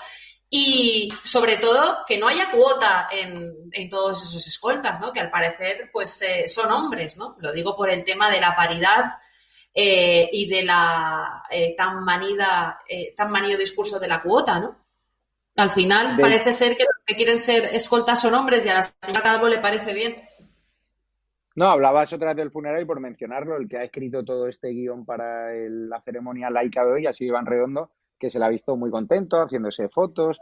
[SPEAKER 7] Y sobre todo que no haya cuota en, en todos esos escoltas, ¿no? Que al parecer pues eh, son hombres, ¿no? Lo digo por el tema de la paridad eh, y de la eh, tan manida, tan manido discurso de la cuota, ¿no? Al final parece ser que los que quieren ser escoltas son hombres y a la señora Calvo le parece bien.
[SPEAKER 2] No, hablabas otra vez del funeral y por mencionarlo, el que ha escrito todo este guion para la ceremonia laica de hoy ha sido Iván Redondo, que se la ha visto muy contento, haciéndose fotos,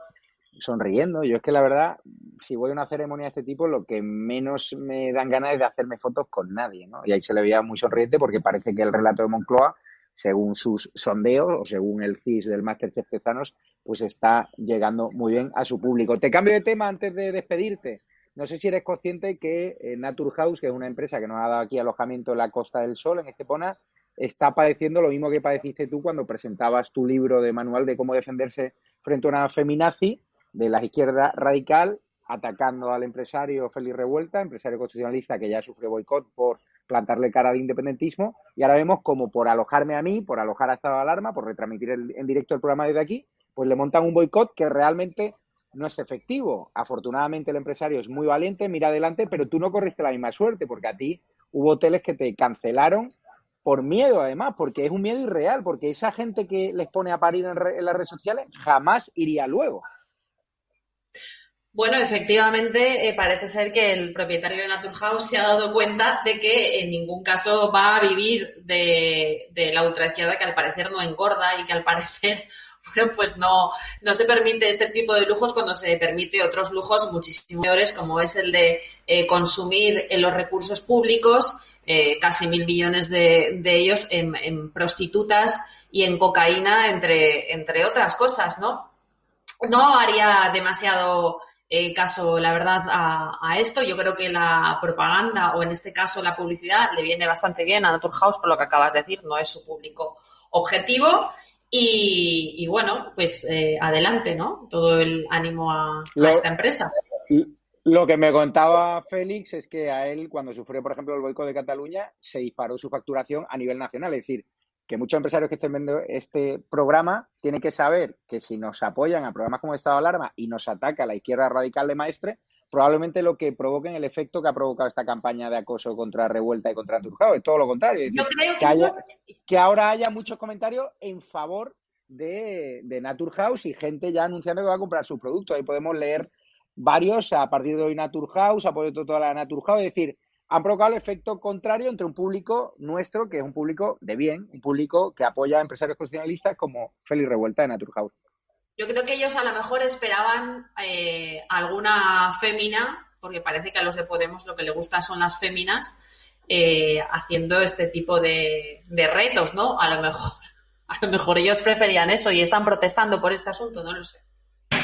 [SPEAKER 2] sonriendo. Yo es que la verdad, si voy a una ceremonia de este tipo, lo que menos me dan ganas es de hacerme fotos con nadie, ¿no? Y ahí se le veía muy sonriente porque parece que el relato de Moncloa, según sus sondeos o según el CIS del Masterchef Tezanos, pues está llegando muy bien a su público. Te cambio de tema antes de despedirte. No sé si eres consciente que eh, Naturhaus, que es una empresa que nos ha dado aquí alojamiento en la Costa del Sol, en Estepona, está padeciendo lo mismo que padeciste tú cuando presentabas tu libro de manual de cómo defenderse frente a una feminazi de la izquierda radical, atacando al empresario Félix Revuelta, empresario constitucionalista que ya sufre boicot por plantarle cara al independentismo, y ahora vemos como por alojarme a mí, por alojar a estado de alarma, por retransmitir en directo el programa desde aquí, pues le montan un boicot que realmente no es efectivo. Afortunadamente el empresario es muy valiente, mira adelante, pero tú no corriste la misma suerte, porque a ti hubo hoteles que te cancelaron por miedo además, porque es un miedo irreal, porque esa gente que les pone a parir en, las redes sociales jamás iría luego.
[SPEAKER 7] Bueno, efectivamente, eh, parece ser que el propietario de Naturhaus se ha dado cuenta de que en ningún caso va a vivir de, la ultraizquierda que al parecer no engorda y que al parecer (laughs) pues no, no se permite este tipo de lujos cuando se permite otros lujos muchísimo mayores, como es el de eh, consumir en los recursos públicos, eh, casi mil millones de, de ellos en, prostitutas y en cocaína, entre, entre otras cosas, ¿no? No haría demasiado eh, caso, la verdad, a, a, esto. Yo creo que la propaganda, o en este caso la publicidad, le viene bastante bien a Naturhaus, por lo que acabas de decir, no es su público objetivo. Y, bueno, pues eh, adelante, ¿no? Todo el ánimo a, esta empresa.
[SPEAKER 2] Lo que me contaba Félix es que a él, cuando sufrió, por ejemplo, el boicot de Cataluña, se disparó su facturación a nivel nacional. Es decir, que muchos empresarios que estén viendo este programa tienen que saber que si nos apoyan a programas como Estado de Alarma y nos ataca la izquierda radical de Maestre, probablemente lo que provoquen el efecto que ha provocado esta campaña de acoso contra Revuelta y contra Turjao. Es todo lo contrario.
[SPEAKER 7] Yo creo
[SPEAKER 2] que, que, ahora haya muchos comentarios en favor de, de Naturhaus y gente ya anunciando que va a comprar sus productos. Ahí podemos leer varios a partir de hoy Naturhaus, apoyo toda la Naturhaus, es decir, han provocado el efecto contrario entre un público nuestro, que es un público de bien, un público que apoya a empresarios constitucionalistas como Félix Revuelta de Naturhaus.
[SPEAKER 7] Yo creo que ellos a lo mejor esperaban eh, alguna fémina, porque parece que a los de Podemos lo que le gusta son las féminas, eh, haciendo este tipo de, retos, ¿no? A lo mejor, (laughs) a lo mejor ellos preferían eso y están protestando por este asunto, no lo sé.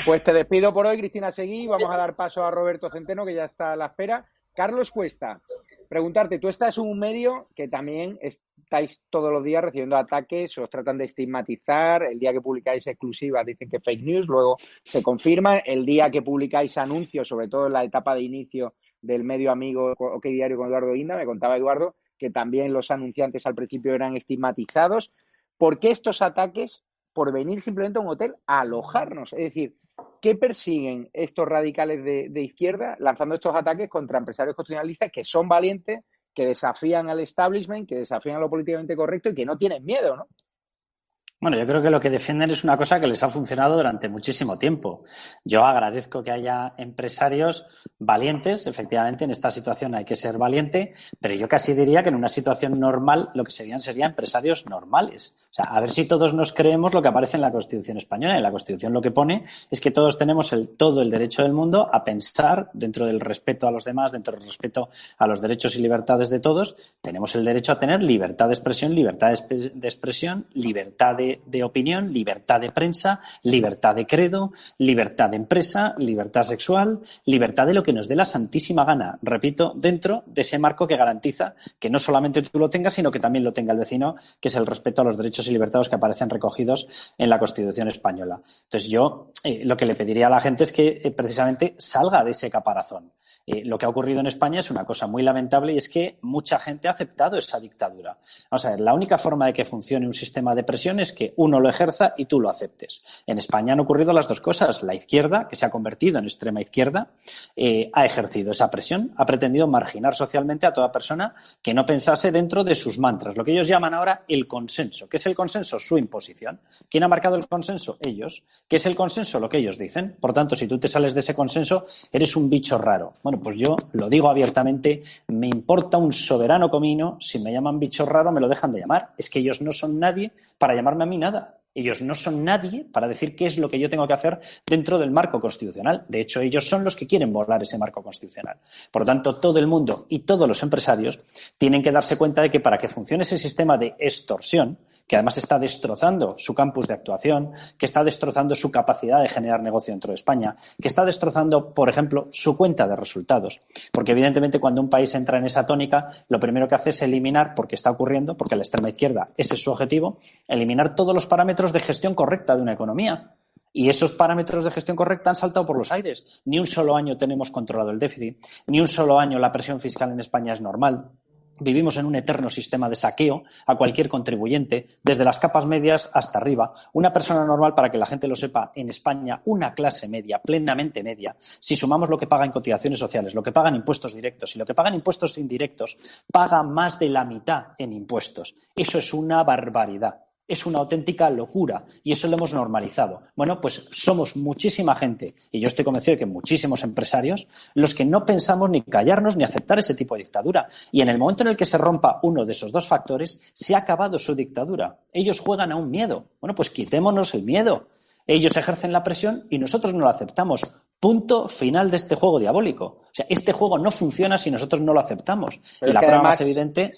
[SPEAKER 2] Pues te despido por hoy, Cristina Seguí. Vamos a dar paso a Roberto Centeno, que ya está a la espera. Carlos Cuesta, preguntarte, tú estás en un medio que también estáis todos los días recibiendo ataques, os tratan de estigmatizar, el día que publicáis exclusivas dicen que fake news, luego se confirma, el día que publicáis anuncios, sobre todo en la etapa de inicio del medio amigo OK Diario con Eduardo Inda, me contaba Eduardo que también los anunciantes al principio eran estigmatizados. ¿Por qué estos ataques por venir simplemente a un hotel a alojarnos? Es decir, ¿Qué persiguen estos radicales de, izquierda lanzando estos ataques contra empresarios constitucionalistas que son valientes, que desafían al establishment, que desafían a lo políticamente correcto y que no tienen miedo, ¿no?
[SPEAKER 5] Bueno, yo creo que lo que defienden es una cosa que les ha funcionado durante muchísimo tiempo. Yo agradezco que haya empresarios valientes, efectivamente, en esta situación hay que ser valiente, pero yo casi diría que en una situación normal lo que serían serían empresarios normales. A ver si todos nos creemos lo que aparece en la Constitución española. En la Constitución lo que pone es que todos tenemos todo el derecho del mundo a pensar dentro del respeto a los demás, dentro del respeto a los derechos y libertades de todos. Tenemos el derecho a tener libertad de expresión, libertad de expresión, libertad de, de opinión, libertad de prensa, libertad de credo, libertad de empresa, libertad sexual, libertad de lo que nos dé la santísima gana. Repito, dentro de ese marco que garantiza que no solamente tú lo tengas, sino que también lo tenga el vecino, que es el respeto a los derechos y libertades que aparecen recogidos en la Constitución española. Entonces, yo eh, lo que le pediría a la gente es que eh, precisamente salga de ese caparazón. Eh, lo que ha ocurrido en España es una cosa muy lamentable y es que mucha gente ha aceptado esa dictadura. Vamos a ver, la única forma de que funcione un sistema de presión es que uno lo ejerza y tú lo aceptes. En España han ocurrido las dos cosas. La izquierda, que se ha convertido en extrema izquierda, eh, ha ejercido esa presión, ha pretendido marginar socialmente a toda persona que no pensase dentro de sus mantras, lo que ellos llaman ahora el consenso. ¿Qué es el consenso? Su imposición. ¿Quién ha marcado el consenso? Ellos. ¿Qué es el consenso? Lo que ellos dicen. Por tanto, si tú te sales de ese consenso, eres un bicho raro. Bueno, pues yo lo digo abiertamente, me importa un soberano comino, si me llaman bicho raro me lo dejan de llamar. Es que ellos no son nadie para llamarme a mí nada. Ellos no son nadie para decir qué es lo que yo tengo que hacer dentro del marco constitucional. De hecho, ellos son los que quieren volar ese marco constitucional. Por lo tanto, todo el mundo y todos los empresarios tienen que darse cuenta de que para que funcione ese sistema de extorsión, que además está destrozando su campus de actuación, que está destrozando su capacidad de generar negocio dentro de España, que está destrozando, por ejemplo, su cuenta de resultados. Porque evidentemente cuando un país entra en esa tónica, lo primero que hace es eliminar, porque está ocurriendo, porque la extrema izquierda ese es su objetivo, eliminar todos los parámetros de gestión correcta de una economía. Y esos parámetros de gestión correcta han saltado por los aires. Ni un solo año tenemos controlado el déficit, ni un solo año la presión fiscal en España es normal Vivimos en un eterno sistema de saqueo a cualquier contribuyente, desde las capas medias hasta arriba. Una persona normal, para que la gente lo sepa, en España, una clase media, plenamente media, si sumamos lo que paga en cotizaciones sociales, lo que pagan impuestos directos y lo que pagan impuestos indirectos, paga más de la mitad en impuestos. Eso es una barbaridad es una auténtica locura y eso lo hemos normalizado. Bueno, pues somos muchísima gente, y yo estoy convencido de que muchísimos empresarios, los que no pensamos ni callarnos ni aceptar ese tipo de dictadura. Y en el momento en el que se rompa uno de esos dos factores, se ha acabado su dictadura. Ellos juegan a un miedo. Bueno, pues quitémonos el miedo. Ellos ejercen la presión y nosotros no lo aceptamos. Punto final de este juego diabólico. O sea, este juego no funciona si nosotros no lo aceptamos. y la prueba más evidente.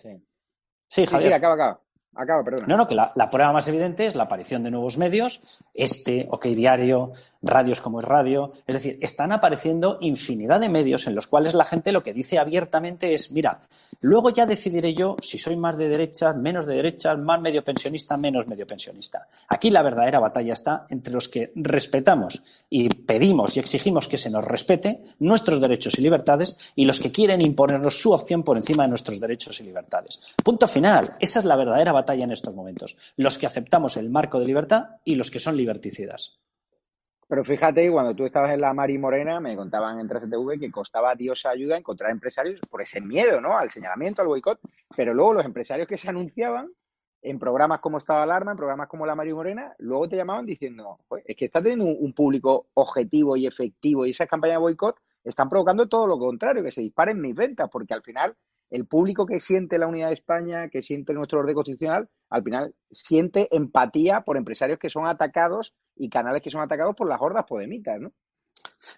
[SPEAKER 2] Sí, Javier. sí, acaba, acaba. Acaba.
[SPEAKER 5] No, no, que la, prueba más evidente es la aparición de nuevos medios, este, OK Diario, radios como es radio. Es decir, están apareciendo infinidad de medios en los cuales la gente lo que dice abiertamente es, mira, luego ya decidiré yo si soy más de derechas, menos de derechas, más medio pensionista, menos medio pensionista. Aquí la verdadera batalla está entre los que respetamos y pedimos y exigimos que se nos respete nuestros derechos y libertades y los que quieren imponernos su opción por encima de nuestros derechos y libertades. Punto final. Esa es la verdadera batalla batalla en estos momentos. Los que aceptamos el marco de libertad y los que son liberticidas.
[SPEAKER 2] Pero fíjate, cuando tú estabas en la Mari Morena, me contaban en 3TV que costaba Dios ayuda encontrar empresarios por ese miedo, ¿no? Al señalamiento, al boicot. Pero luego los empresarios que se anunciaban en programas como Estado de Alarma, en programas como la Mari Morena, luego te llamaban diciendo, es que está teniendo un, público objetivo y efectivo y esas campañas de boicot están provocando todo lo contrario, que se disparen mis ventas, porque al final el público que siente la unidad de España, que siente nuestro orden constitucional, al final siente empatía por empresarios que son atacados y canales que son atacados por las hordas podemitas, ¿no?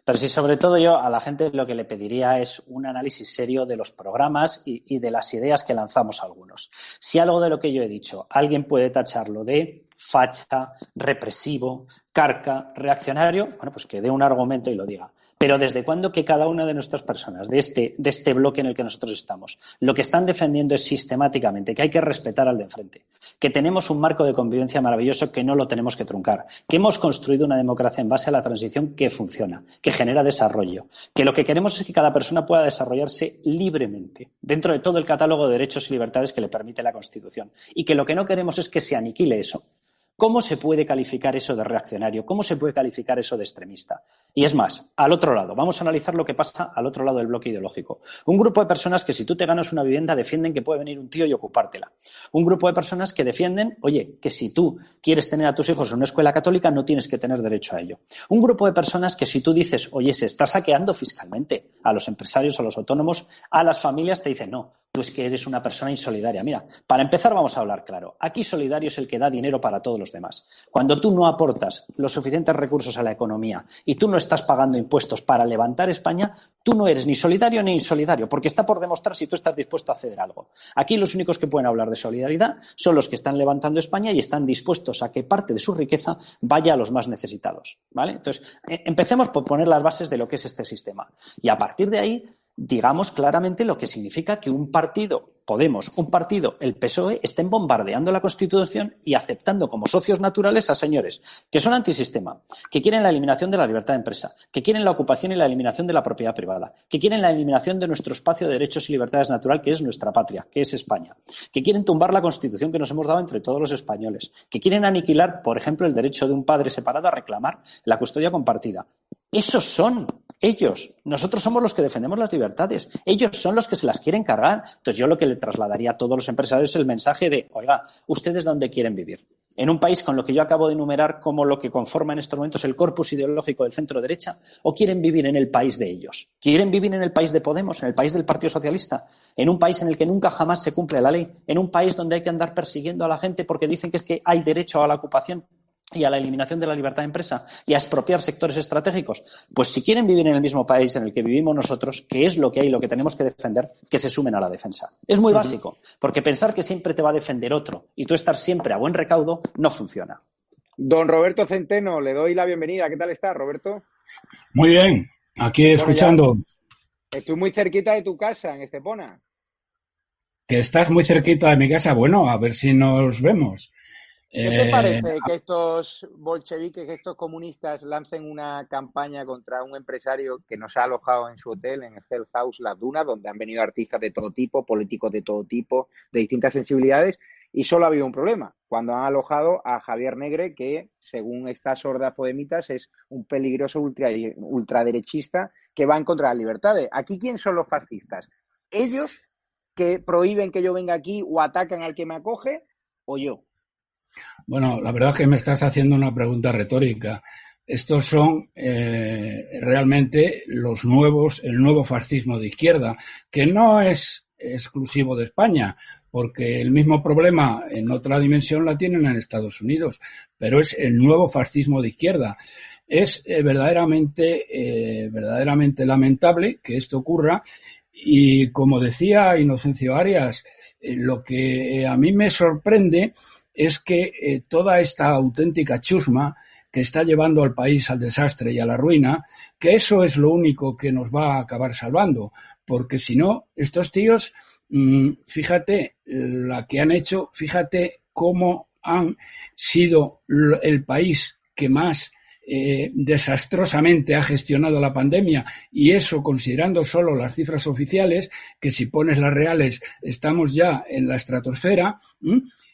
[SPEAKER 5] Pero sí, sobre todo yo a la gente lo que le pediría es un análisis serio de los programas y, y, de las ideas que lanzamos algunos. Si algo de lo que yo he dicho alguien puede tacharlo de facha, represivo, carca, reaccionario, bueno, pues que dé un argumento y lo diga. Pero ¿desde cuándo que cada una de nuestras personas, de este, de este bloque en el que nosotros estamos, lo que están defendiendo es sistemáticamente que hay que respetar al de enfrente, que tenemos un marco de convivencia maravilloso que no lo tenemos que truncar, que hemos construido una democracia en base a la transición que funciona, que genera desarrollo, que lo que queremos es que cada persona pueda desarrollarse libremente dentro de todo el catálogo de derechos y libertades que le permite la Constitución y que lo que no queremos es que se aniquile eso, ¿Cómo se puede calificar eso de reaccionario? ¿Cómo se puede calificar eso de extremista? Y es más, al otro lado, vamos a analizar lo que pasa al otro lado del bloque ideológico. Un grupo de personas que si tú te ganas una vivienda defienden que puede venir un tío y ocupártela. Un grupo de personas que defienden, oye, que si tú quieres tener a tus hijos en una escuela católica no tienes que tener derecho a ello. Un grupo de personas que si tú dices, oye, se está saqueando fiscalmente a los empresarios, a los autónomos, a las familias, te dicen, no, tú es que eres una persona insolidaria. Mira, para empezar vamos a hablar claro. Aquí solidario es el que da dinero para todos los demás. Cuando tú no aportas los suficientes recursos a la economía y tú no estás pagando impuestos para levantar España, tú no eres ni solidario ni insolidario, porque está por demostrar si tú estás dispuesto a ceder algo. Aquí los únicos que pueden hablar de solidaridad son los que están levantando España y están dispuestos a que parte de su riqueza vaya a los más necesitados. ¿Vale? Entonces, eh, empecemos por poner las bases de lo que es este sistema. Y a partir de ahí, digamos claramente lo que significa que un partido, Podemos, un partido, el PSOE, estén bombardeando la Constitución y aceptando como socios naturales a señores que son antisistema, que quieren la eliminación de la libertad de empresa, que quieren la ocupación y la eliminación de la propiedad privada, que quieren la eliminación de nuestro espacio de derechos y libertades natural, que es nuestra patria, que es España, que quieren tumbar la Constitución que nos hemos dado entre todos los españoles, que quieren aniquilar, por ejemplo, el derecho de un padre separado a reclamar la custodia compartida. Esos son ellos. Nosotros somos los que defendemos las libertades. Ellos son los que se las quieren cargar. Entonces yo lo que le trasladaría a todos los empresarios es el mensaje de, oiga, ¿ustedes dónde quieren vivir? ¿En un país con lo que yo acabo de enumerar como lo que conforma en estos momentos el corpus ideológico del centro derecha? ¿O quieren vivir en el país de ellos? ¿Quieren vivir en el país de Podemos, en el país del Partido Socialista? ¿En un país en el que nunca jamás se cumple la ley? ¿En un país donde hay que andar persiguiendo a la gente porque dicen que es que hay derecho a la ocupación? Y a la eliminación de la libertad de empresa y a expropiar sectores estratégicos, pues si quieren vivir en el mismo país en el que vivimos nosotros, que es lo que hay, lo que tenemos que defender, que se sumen a la defensa. Es muy básico, porque pensar que siempre te va a defender otro y tú estar siempre a buen recaudo no funciona.
[SPEAKER 2] Don Roberto Centeno, le doy la bienvenida. ¿Qué tal está, Roberto?
[SPEAKER 11] Muy bien, aquí escuchando.
[SPEAKER 2] estoy muy cerquita de tu casa, en Estepona.
[SPEAKER 11] Que estás muy cerquita de mi casa. Bueno, a ver si nos vemos.
[SPEAKER 2] ¿Qué te parece que estos bolcheviques, que estos comunistas lancen una campaña contra un empresario que nos ha alojado en su hotel, en el Hell House Las Dunas, donde han venido artistas de todo tipo, políticos de todo tipo, de distintas sensibilidades, y solo ha habido un problema, cuando han alojado a Javier Negre, que según estas sordas podemitas es un peligroso ultraderechista que va en contra de las libertades. ¿Aquí quién son los fascistas? ¿Ellos que prohíben que yo venga aquí o atacan al que me acoge o yo?
[SPEAKER 11] Bueno, la verdad es que me estás haciendo una pregunta retórica. Estos son eh, realmente los nuevos, el nuevo fascismo de izquierda, que no es exclusivo de España porque el mismo problema en otra dimensión la tienen en Estados Unidos, pero es el nuevo fascismo de izquierda. Es eh, verdaderamente, eh, verdaderamente lamentable que esto ocurra y como decía Inocencio Arias, lo que a mí me sorprende es que toda esta auténtica chusma que está llevando al país al desastre y a la ruina, que eso es lo único que nos va a acabar salvando, porque si no, estos tíos Mm, fíjate la que han hecho, fíjate cómo han sido el país que más eh, desastrosamente ha gestionado la pandemia y eso considerando solo las cifras oficiales, que si pones las reales estamos ya en la estratosfera,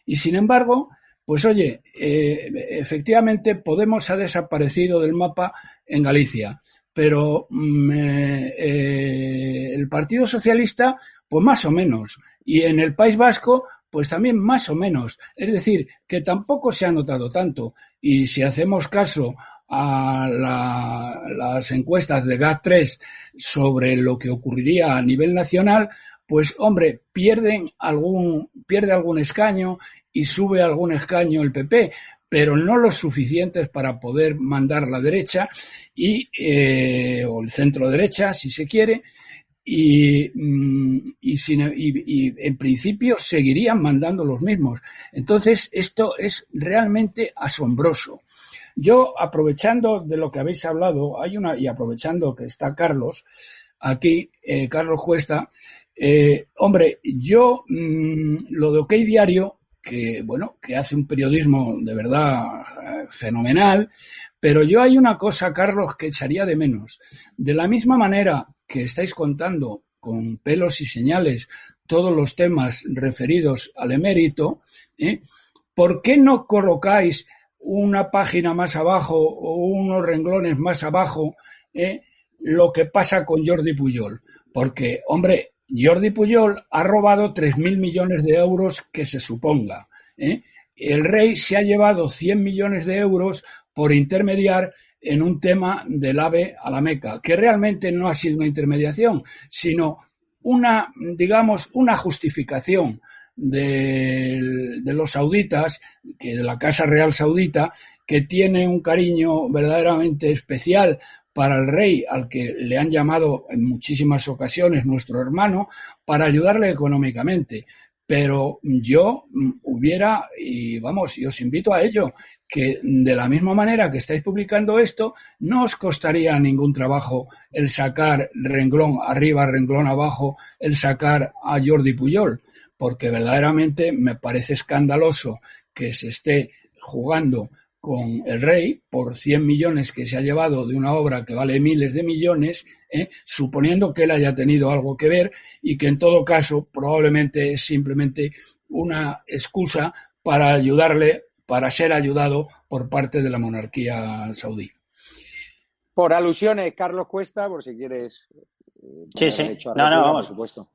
[SPEAKER 11] y sin embargo, pues oye, eh, efectivamente Podemos ha desaparecido del mapa en Galicia, pero mm, eh, el Partido Socialista pues más o menos. Y en el País Vasco, pues también más o menos. Es decir, que tampoco se ha notado tanto. Y si hacemos caso a las encuestas de GAT3 sobre lo que ocurriría a nivel nacional, pues hombre, pierden algún, pierde algún escaño y sube algún escaño el PP, pero no los suficientes para poder mandar la derecha y eh, o el centro derecha, si se quiere, y, mm, y, en principio seguirían mandando los mismos. Entonces, esto es realmente asombroso. Yo, aprovechando de lo que habéis hablado, hay una, y aprovechando que está Carlos, aquí, eh, Carlos Cuesta, eh, hombre, yo mm, lo de OK Diario, que bueno, que hace un periodismo de verdad eh, fenomenal, pero yo hay una cosa, Carlos, que echaría de menos. De la misma manera que estáis contando con pelos y señales todos los temas referidos al emérito, ¿eh? ¿por qué no colocáis una página más abajo o unos renglones más abajo lo que pasa con Jordi Puyol? Porque, hombre, Jordi Puyol ha robado 3.000 millones de euros que se suponga. ¿eh? El rey se ha llevado 100 millones de euros por intermediar en un tema del AVE a la Meca, que realmente no ha sido una intermediación, sino una, digamos, una justificación de, los sauditas, que de la Casa Real Saudita, que tiene un cariño verdaderamente especial para el rey, al que le han llamado en muchísimas ocasiones nuestro hermano, para ayudarle económicamente. Pero yo hubiera, y vamos, y os invito a ello, que de la misma manera que estáis publicando esto, no os costaría ningún trabajo el sacar renglón arriba, renglón abajo, el sacar a Jordi Puyol, porque verdaderamente me parece escandaloso que se esté jugando con el rey por 100 millones que se ha llevado de una obra que vale miles de millones, ¿eh? suponiendo que él haya tenido algo que ver y que en todo caso probablemente es simplemente una excusa para ayudarle para ser ayudado por parte de la monarquía saudí.
[SPEAKER 2] Por alusiones, Carlos Cuesta, por si quieres.
[SPEAKER 5] Eh, sí, sí. No, no, vamos. Por supuesto.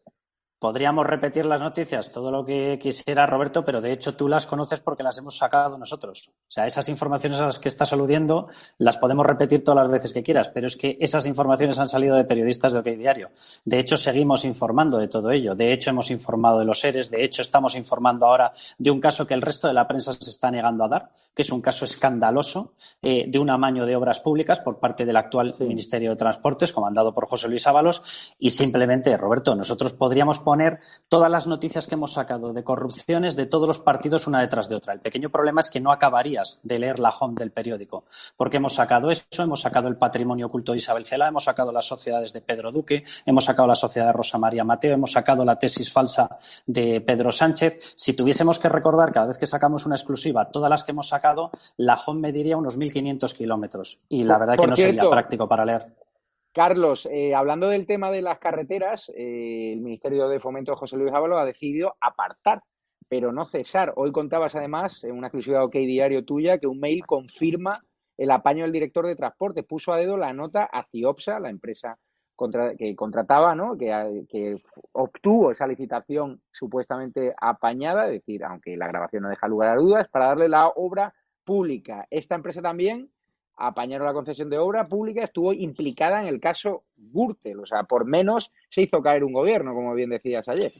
[SPEAKER 5] Podríamos repetir las noticias, todo lo que quisiera Roberto, pero de hecho tú las conoces porque las hemos sacado nosotros. O sea, esas informaciones a las que estás aludiendo las podemos repetir todas las veces que quieras, pero es que esas informaciones han salido de periodistas de OK Diario. De hecho, seguimos informando de todo ello. De hecho, hemos informado de los seres. De hecho, estamos informando ahora de un caso que el resto de la prensa se está negando a dar, que es un caso escandaloso eh, de un amaño de obras públicas por parte del actual Ministerio de Transportes, comandado por José Luis Ábalos. Y simplemente, Roberto, nosotros podríamos poner todas las noticias que hemos sacado de corrupciones de todos los partidos una detrás de otra. El pequeño problema es que no acabarías de leer la home del periódico, porque hemos sacado eso, hemos sacado el patrimonio oculto de Isabel Cela, hemos sacado las sociedades de Pedro Duque, hemos sacado la sociedad de Rosa María Mateo, hemos sacado la tesis falsa de Pedro Sánchez. Si tuviésemos que recordar cada vez que sacamos una exclusiva todas las que hemos sacado, la home mediría unos 1.500 kilómetros. Y la verdad que no sería práctico para leer.
[SPEAKER 2] Carlos, eh, hablando del tema de las carreteras, eh, el Ministerio de Fomento José Luis Ábalos ha decidido apartar, pero no cesar. Hoy contabas además en una exclusiva OK Diario tuya que un mail confirma el apaño del director de transporte. Puso a dedo la nota a Ciopsa, la empresa que contrataba, ¿no? Que, que, obtuvo esa licitación supuestamente apañada, es decir, aunque la grabación no deja lugar a dudas, para darle la obra pública. Esta empresa también apañaron la concesión de obra pública, estuvo implicada en el caso Gürtel, o sea, por menos se hizo caer un gobierno, como bien decías ayer.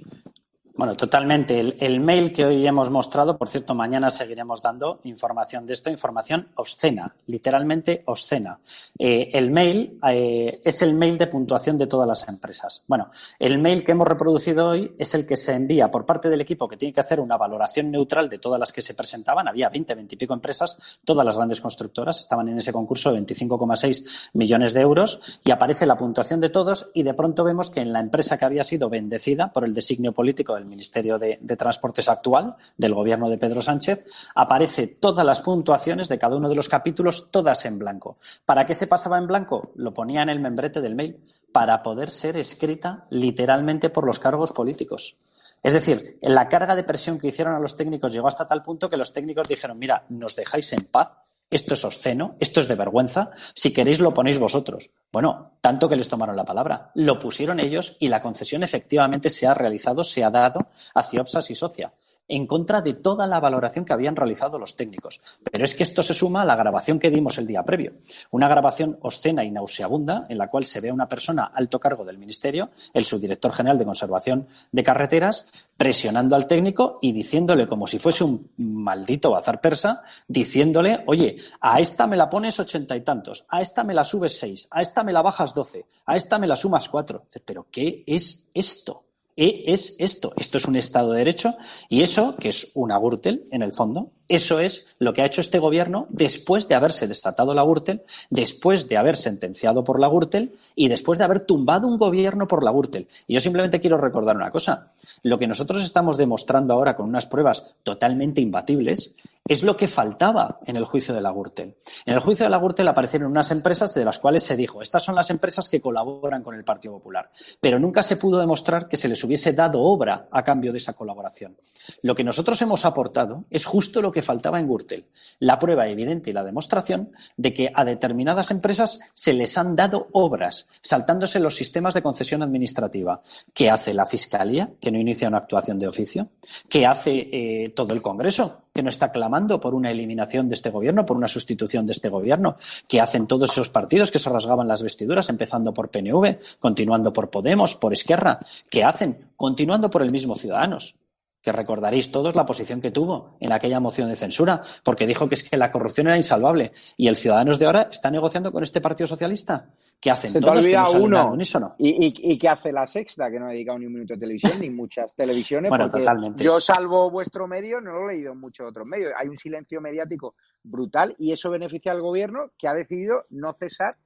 [SPEAKER 5] Bueno, totalmente. El, mail que hoy hemos mostrado, por cierto, mañana seguiremos dando información de esto, información obscena, literalmente obscena. Eh, el mail eh, es el mail de puntuación de todas las empresas. Bueno, el mail que hemos reproducido hoy es el que se envía por parte del equipo que tiene que hacer una valoración neutral de todas las que se presentaban. Había 20, 20 y pico empresas, todas las grandes constructoras estaban en ese concurso de 25,6 millones de euros y aparece la puntuación de todos y de pronto vemos que en la empresa que había sido bendecida por el designio político del Ministerio de, Transportes actual, del gobierno de Pedro Sánchez, aparece todas las puntuaciones de cada uno de los capítulos, todas en blanco. ¿Para qué se pasaba en blanco? Lo ponía en el membrete del mail, para poder ser escrita literalmente por los cargos políticos. Es decir, la carga de presión que hicieron a los técnicos llegó hasta tal punto que los técnicos dijeron, mira, nos dejáis en paz, esto es obsceno, esto es de vergüenza, si queréis lo ponéis vosotros. Bueno, tanto que les tomaron la palabra, lo pusieron ellos y la concesión efectivamente se ha realizado, se ha dado a Ciopsas y Socia en contra de toda la valoración que habían realizado los técnicos. Pero es que esto se suma a la grabación que dimos el día previo. Una grabación obscena y nauseabunda en la cual se ve a una persona alto cargo del Ministerio, el subdirector general de Conservación de Carreteras, presionando al técnico y diciéndole como si fuese un maldito bazar persa, diciéndole, oye, a esta me la pones ochenta y tantos, a esta me la subes seis, a esta me la bajas doce, a esta me la sumas cuatro. Pero ¿qué es esto? E es esto. Esto es un Estado de Derecho y eso, que es una Gürtel en el fondo, eso es lo que ha hecho este gobierno después de haberse desatado la Gürtel, después de haber sentenciado por la Gürtel y después de haber tumbado un gobierno por la Gürtel. Y yo simplemente quiero recordar una cosa. Lo que nosotros estamos demostrando ahora con unas pruebas totalmente imbatibles es lo que faltaba en el juicio de la Gürtel. En el juicio de la Gürtel aparecieron unas empresas de las cuales se dijo, estas son las empresas que colaboran con el Partido Popular, pero nunca se pudo demostrar que se les hubiese dado obra a cambio de esa colaboración. Lo que nosotros hemos aportado es justo lo que faltaba en Gürtel, la prueba evidente y la demostración de que a determinadas empresas se les han dado obras, saltándose los sistemas de concesión administrativa. ¿Qué hace la Fiscalía, que no inicia una actuación de oficio? ¿Qué hace eh, todo el Congreso, que no está clamando por una eliminación de este gobierno, por una sustitución de este gobierno, que hacen todos esos partidos que se rasgaban las vestiduras, empezando por PNV, continuando por Podemos, por Esquerra, que hacen, continuando por el mismo Ciudadanos que recordaréis todos la posición que tuvo en aquella moción de censura, porque dijo que es que la corrupción era insalvable. Y el Ciudadanos de ahora está negociando con este Partido Socialista. ¿Qué hacen
[SPEAKER 2] Se
[SPEAKER 5] todos?
[SPEAKER 2] Te uno. ¿Y, y, qué hace la sexta, que no ha dedicado ni un minuto a televisión, ni muchas televisiones?
[SPEAKER 5] bueno, totalmente.
[SPEAKER 2] Yo, salvo vuestro medio, no lo he leído en muchos otros medios. Hay un silencio mediático brutal y eso beneficia al gobierno que ha decidido no cesar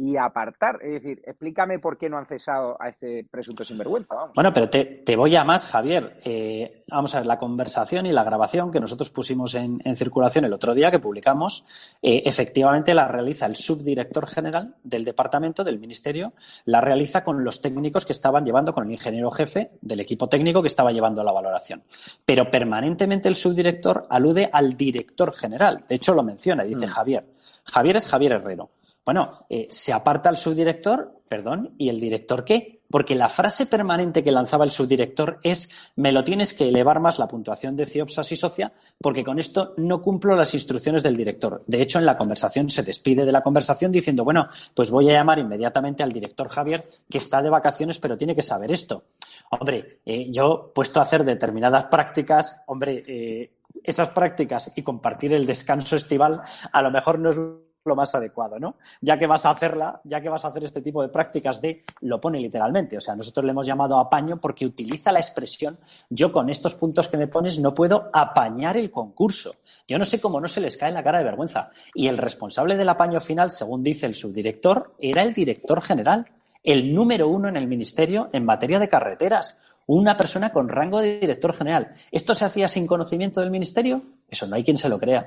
[SPEAKER 2] y apartar. Es decir, explícame por qué no han cesado a este presunto sinvergüenza.
[SPEAKER 5] Bueno, pero te, voy a más, Javier. Eh, vamos a ver, la conversación y la grabación que nosotros pusimos en, circulación el otro día, que publicamos, eh, efectivamente la realiza el subdirector general del departamento, del ministerio, la realiza con los técnicos que estaban llevando, con el ingeniero jefe del equipo técnico que estaba llevando la valoración. Pero permanentemente el subdirector alude al director general. De hecho, lo menciona, dice mm. Javier. Javier es Javier Herrero. Bueno, eh, se aparta el subdirector, perdón, ¿y el director qué? Porque la frase permanente que lanzaba el subdirector es me lo tienes que elevar más la puntuación de Ciopsas y Socia porque con esto no cumplo las instrucciones del director. De hecho, en la conversación se despide de la conversación diciendo, bueno, pues voy a llamar inmediatamente al director Javier que está de vacaciones pero tiene que saber esto. Hombre, eh, yo puesto a hacer determinadas prácticas, hombre, eh, esas prácticas y compartir el descanso estival, a lo mejor no es lo más adecuado, ¿no? Ya que vas a hacerla, ya que vas a hacer este tipo de prácticas de, lo pone literalmente, o sea, nosotros le hemos llamado apaño porque utiliza la expresión, yo con estos puntos que me pones no puedo apañar el concurso. Yo no sé cómo no se les cae en la cara de vergüenza. Y el responsable del apaño final, según dice el subdirector, era el director general, el número uno en el ministerio en materia de carreteras una persona con rango de director general. ¿Esto se hacía sin conocimiento del ministerio? Eso no hay quien se lo crea.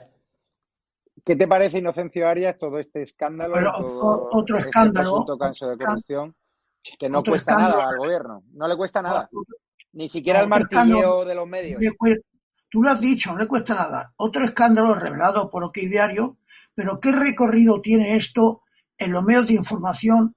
[SPEAKER 2] ¿Qué te parece, Inocencio Arias, todo este escándalo?
[SPEAKER 6] otro este escándalo.
[SPEAKER 2] de corrupción que no cuesta nada al gobierno. No le cuesta nada. Ni siquiera el martillo de los medios.
[SPEAKER 6] Tú lo has dicho, no le cuesta nada. Otro escándalo revelado por OK Diario, pero ¿qué recorrido tiene esto en los medios de información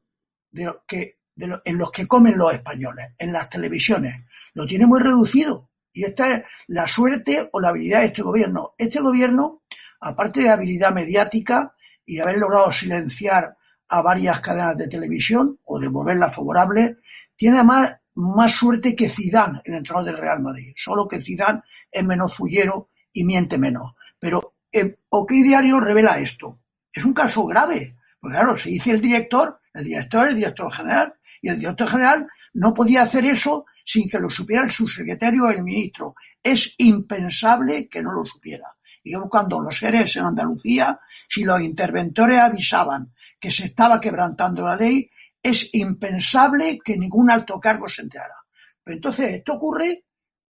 [SPEAKER 6] de que, en los que comen los españoles, en las televisiones? Lo tiene muy reducido. Y esta es la suerte o la habilidad de este gobierno. Este gobierno aparte de habilidad mediática y haber logrado silenciar a varias cadenas de televisión o de volverlas favorables, tiene además más suerte que Zidane, el entrenador del Real Madrid. Solo que Zidane es menos fullero y miente menos. Pero el OK Diario revela esto. Es un caso grave. Porque claro, se dice el director, el director el director general, y el director general no podía hacer eso sin que lo supiera el subsecretario o el ministro. Es impensable que no lo supiera digamos, cuando los seres en Andalucía, si los interventores avisaban que se estaba quebrantando la ley, es impensable que ningún alto cargo se enterara. Pero entonces esto ocurre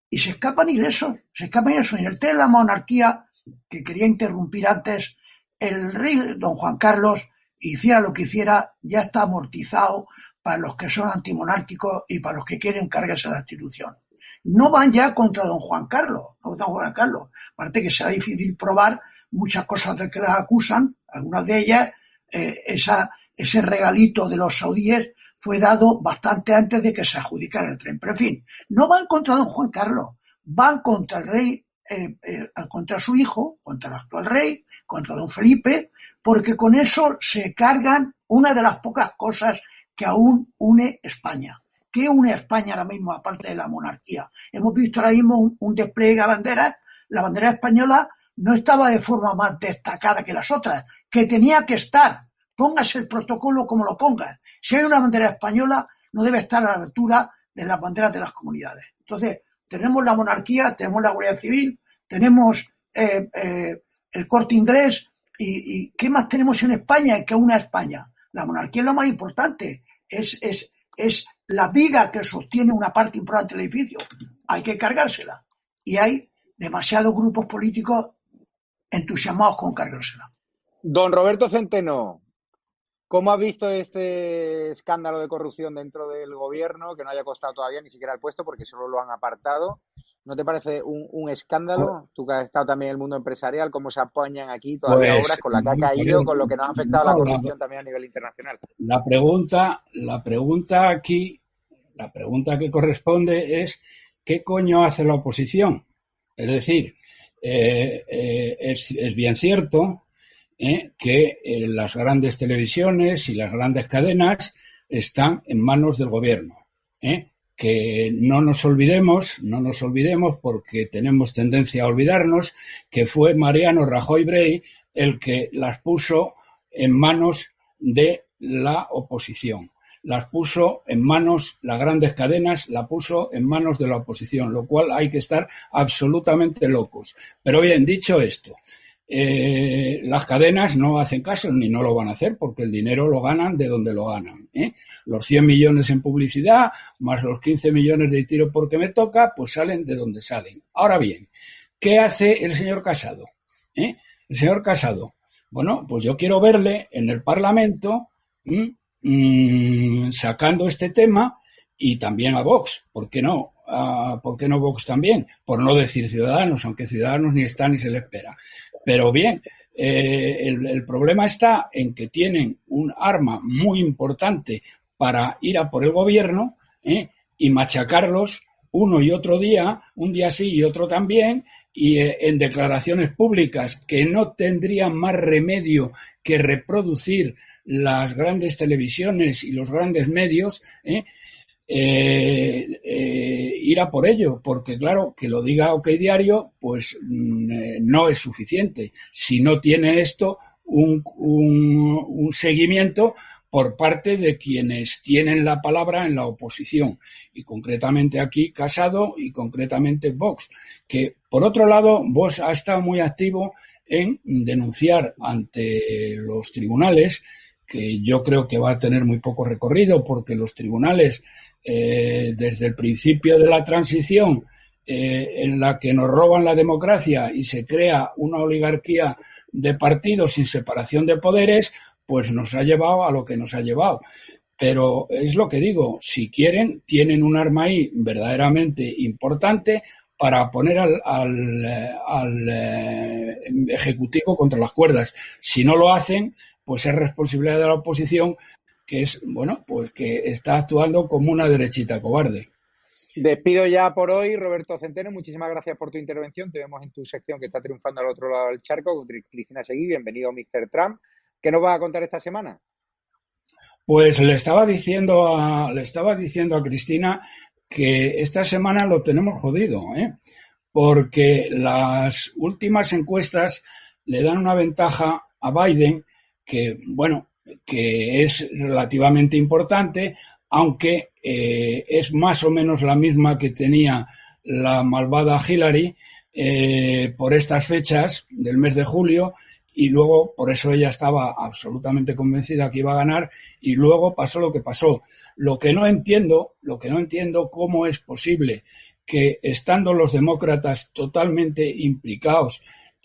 [SPEAKER 6] y se escapan ilesos, se escapan ilesos. En el tema de la monarquía, que quería interrumpir antes, el rey don Juan Carlos, hiciera lo que hiciera, ya está amortizado para los que son antimonárquicos y para los que quieren cargarse la institución no van ya contra don Juan Carlos, no don Juan Carlos. Aparte que será difícil probar muchas cosas de que las acusan, algunas de ellas, eh, ese regalito de los saudíes fue dado bastante antes de que se adjudicara el tren. Pero en fin, no van contra don Juan Carlos, van contra el rey, eh, eh, contra su hijo, contra el actual rey, contra don Felipe, porque con eso se cargan una de las pocas cosas que aún une España ¿Qué une España ahora mismo, aparte de la monarquía? Hemos visto ahora mismo un, despliegue de banderas. La bandera española no estaba de forma más destacada que las otras, que tenía que estar. Póngase el protocolo como lo pongas. Si hay una bandera española, no debe estar a la altura de las banderas de las comunidades. Entonces, tenemos la monarquía, tenemos la Guardia Civil, tenemos eh, eh, el corte inglés, y, y, ¿qué más tenemos en España que una España? La monarquía es lo más importante. Es, es, es la viga que sostiene una parte importante del edificio. Hay que cargársela. Y hay demasiados grupos políticos entusiasmados con cargársela.
[SPEAKER 2] Don Roberto Centeno, ¿cómo ha visto este escándalo de corrupción dentro del gobierno que no haya costado todavía ni siquiera el puesto porque solo lo han apartado? ¿No te parece un, escándalo? Pues Tú que has estado también en el mundo empresarial, ¿cómo se apañan aquí todavía pues, obras con la que ha caído, con lo que nos ha afectado la corrupción también a nivel internacional?
[SPEAKER 11] La pregunta, la pregunta aquí, la pregunta que corresponde es ¿qué coño hace la oposición? Es decir, eh, eh, es, bien cierto eh, que las grandes televisiones y las grandes cadenas están en manos del gobierno. ¿eh? Que no nos olvidemos, no nos olvidemos porque tenemos tendencia a olvidarnos, que fue Mariano Rajoy Brey el que las puso en manos de la oposición. Las puso en manos, las grandes cadenas, la puso en manos de la oposición, lo cual hay que estar absolutamente locos. Pero bien, dicho esto, eh, las cadenas no hacen caso ni no lo van a hacer porque el dinero lo ganan de donde lo ganan. ¿eh? Los 100 millones en publicidad más los 15 millones de tiro porque me toca, pues salen de donde salen. Ahora bien, ¿qué hace el señor Casado? ¿Eh? El señor Casado, bueno, pues yo quiero verle en el Parlamento mm, sacando este tema y también a Vox, ¿por qué no? Ah, ¿Por qué no Vox también? Por no decir Ciudadanos, aunque Ciudadanos ni está ni se le espera. Pero bien, eh, el, problema está en que tienen un arma muy importante para ir a por el gobierno ¿eh? y machacarlos uno y otro día, un día sí y otro también, y eh, en declaraciones públicas que no tendrían más remedio que reproducir las grandes televisiones y los grandes medios, eh, ir a por ello, porque claro, que lo diga OK Diario, pues mm, eh, no es suficiente. Si no tiene esto un, un, seguimiento por parte de quienes tienen la palabra en la oposición, y concretamente aquí Casado y concretamente Vox, que por otro lado Vox ha estado muy activo en denunciar ante los tribunales, que yo creo que va a tener muy poco recorrido porque los tribunales eh, desde el principio de la transición eh, en la que nos roban la democracia y se crea una oligarquía de partidos sin separación de poderes, pues nos ha llevado a lo que nos ha llevado. Pero es lo que digo, si quieren, tienen un arma ahí verdaderamente importante para poner al, al, eh, Ejecutivo contra las cuerdas. Si no lo hacen, pues es responsabilidad de la oposición que es, bueno, pues que está actuando como una derechita cobarde.
[SPEAKER 2] Despido ya por hoy, Roberto Centeno. Muchísimas gracias por tu intervención. Te vemos en tu sección que está triunfando al otro lado del charco con Cristina Seguí. Bienvenido, Mr. Trump. ¿Qué nos va a contar esta semana?
[SPEAKER 11] Pues le estaba diciendo a, le estaba diciendo a Cristina que esta semana lo tenemos jodido, ¿eh? porque las últimas encuestas le dan una ventaja a Biden que, bueno, que es relativamente importante, aunque eh, es más o menos la misma que tenía la malvada Hillary eh, por estas fechas del mes de julio y luego por eso ella estaba absolutamente convencida que iba a ganar y luego pasó lo que pasó. Lo que no entiendo, lo que no entiendo cómo es posible que estando los demócratas totalmente implicados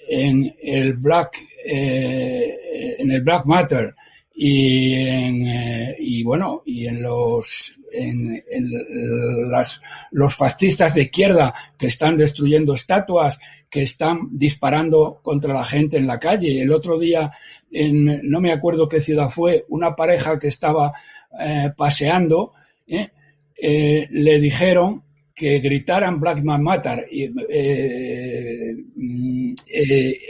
[SPEAKER 11] en el Black eh, en el Black Matter y en, eh, y bueno y en los en, las, los fascistas de izquierda que están destruyendo estatuas que están disparando contra la gente en la calle. El otro día en no me acuerdo qué ciudad fue una pareja que estaba eh, paseando eh, le dijeron que gritaran Black Man Matter. Y mm,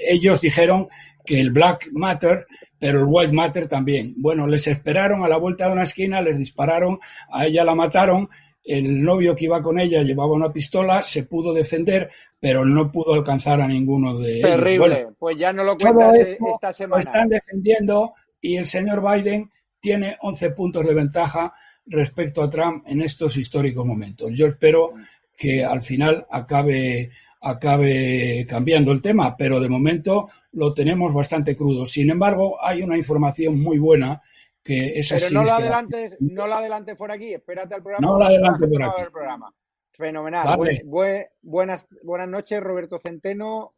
[SPEAKER 11] ellos dijeron que el Black Matter pero el White Matter también. Bueno, les esperaron a la vuelta de una esquina, les dispararon, a ella la mataron, el novio que iba con ella llevaba una pistola, se pudo defender, pero no pudo alcanzar a ninguno de
[SPEAKER 2] ellos. Terrible, pues ya no lo cuentas esta semana.
[SPEAKER 11] Lo están defendiendo y el señor Biden tiene 11 puntos de ventaja respecto a Trump en estos históricos momentos. Yo espero que al final acabe acabe cambiando el tema, pero de momento lo tenemos bastante crudo. Sin embargo, hay una información muy buena que es
[SPEAKER 2] Pero no la adelantes, no la adelantes por aquí, espérate al programa.
[SPEAKER 11] No la adelantes por aquí.
[SPEAKER 2] Fenomenal. buenas, buenas noches, Roberto Centeno.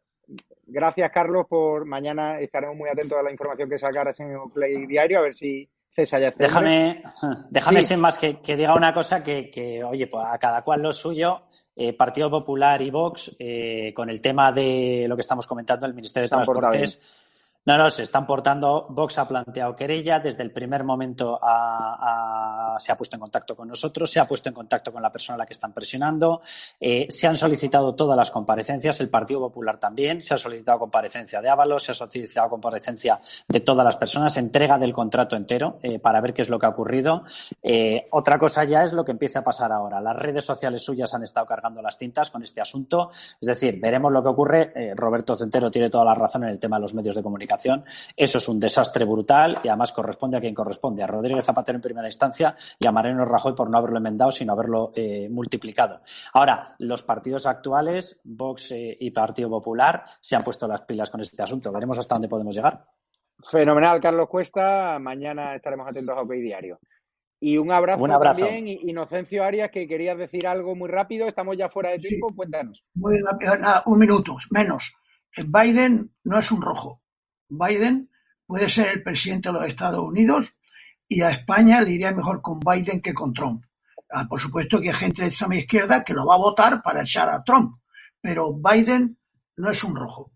[SPEAKER 2] Gracias, Carlos, por mañana estaremos muy atentos a la información que sacaras en Play Diario, a ver si César
[SPEAKER 5] Déjame, (laughs) déjame sin más que, diga una cosa que, que, oye, pues a cada cual lo suyo. Eh, Partido Popular y Vox, eh, con el tema de lo que estamos comentando, el Ministerio de Transportes, no, no, se están portando. Vox ha planteado querella. Desde el primer momento se ha puesto en contacto con nosotros, se ha puesto en contacto con la persona a la que están presionando. Eh, se han solicitado todas las comparecencias, el Partido Popular también. Se ha solicitado comparecencia de Ábalos, se ha solicitado comparecencia de todas las personas, entrega del contrato entero eh, para ver qué es lo que ha ocurrido. Eh, otra cosa ya es lo que empieza a pasar ahora. Las redes sociales suyas han estado cargando las tintas con este asunto. Es decir, veremos lo que ocurre. Roberto Centero tiene toda la razón en el tema de los medios de comunicación eso es un desastre brutal y además corresponde a quien corresponde, a Rodríguez Zapatero en primera instancia y a Mariano Rajoy por no haberlo enmendado, sino haberlo eh, multiplicado. Ahora, los partidos actuales, Vox eh, y Partido Popular, se han puesto las pilas con este asunto. Veremos hasta dónde podemos llegar.
[SPEAKER 2] Fenomenal, Carlos Cuesta. Mañana estaremos atentos a OK Diario. Y un abrazo, un abrazo, también, Inocencio Arias, que querías decir algo muy rápido. Estamos ya fuera de tiempo. Cuéntanos.
[SPEAKER 6] Muy rápido, un minuto, menos. Biden no es un rojo. Biden puede ser el presidente de los Estados Unidos y a España le iría mejor con Biden que con Trump. Ah, por supuesto que hay gente de extrema izquierda que lo va a votar para echar a Trump, pero Biden no es un rojo.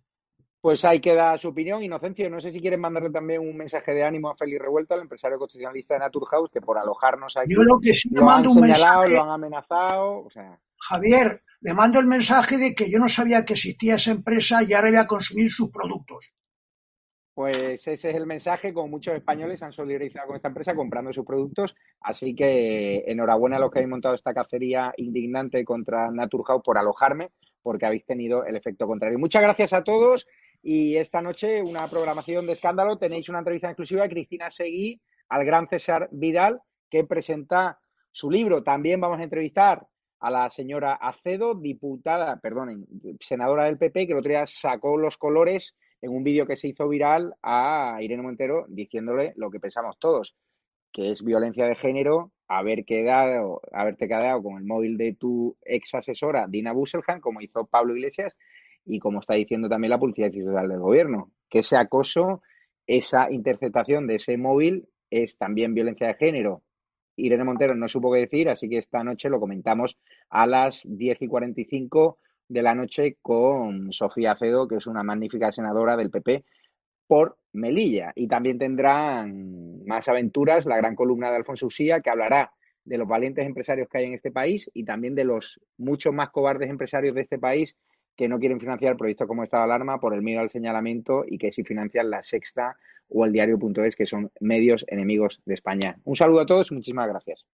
[SPEAKER 2] Pues ahí queda su opinión. Inocencio, no sé si quieren mandarle también un mensaje de ánimo a Félix Revuelta, el empresario constitucionalista de Naturhaus, que por alojarnos aquí
[SPEAKER 6] Yo lo que sí le mando un mensaje,
[SPEAKER 2] lo han amenazado.
[SPEAKER 6] Javier, le mando el mensaje de que yo no sabía que existía esa empresa y ahora voy a consumir sus productos.
[SPEAKER 2] Pues ese es el mensaje, como muchos españoles han solidarizado con esta empresa comprando sus productos, así que enhorabuena a los que habéis montado esta cacería indignante contra Naturhaus por alojarme, porque habéis tenido el efecto contrario. Muchas gracias a todos y esta noche una programación de escándalo. Tenéis una entrevista exclusiva de Cristina Seguí al gran César Vidal, que presenta su libro. También vamos a entrevistar a la señora Acedo, diputada, perdonen, senadora del PP, que el otro día sacó los colores en un vídeo que se hizo viral a Irene Montero diciéndole lo que pensamos todos, que es violencia de género haber quedado, haberte quedado con el móvil de tu ex asesora Dina Busselhan, como hizo Pablo Iglesias, y como está diciendo también la Policía Fiscal del Gobierno, que ese acoso, esa interceptación de ese móvil es también violencia de género. Irene Montero no supo qué decir, así que esta noche lo comentamos a las 10 y 45 de la noche con Sofía Cedo, que es una magnífica senadora del PP por Melilla. Y también tendrán más aventuras la gran columna de Alfonso Usía, que hablará de los valientes empresarios que hay en este país y también de los muchos más cobardes empresarios de este país que no quieren financiar proyectos como Estado de Alarma por el miedo al señalamiento y que sí financian la Sexta o el diario.es, que son medios enemigos de España. Un saludo a todos y muchísimas gracias.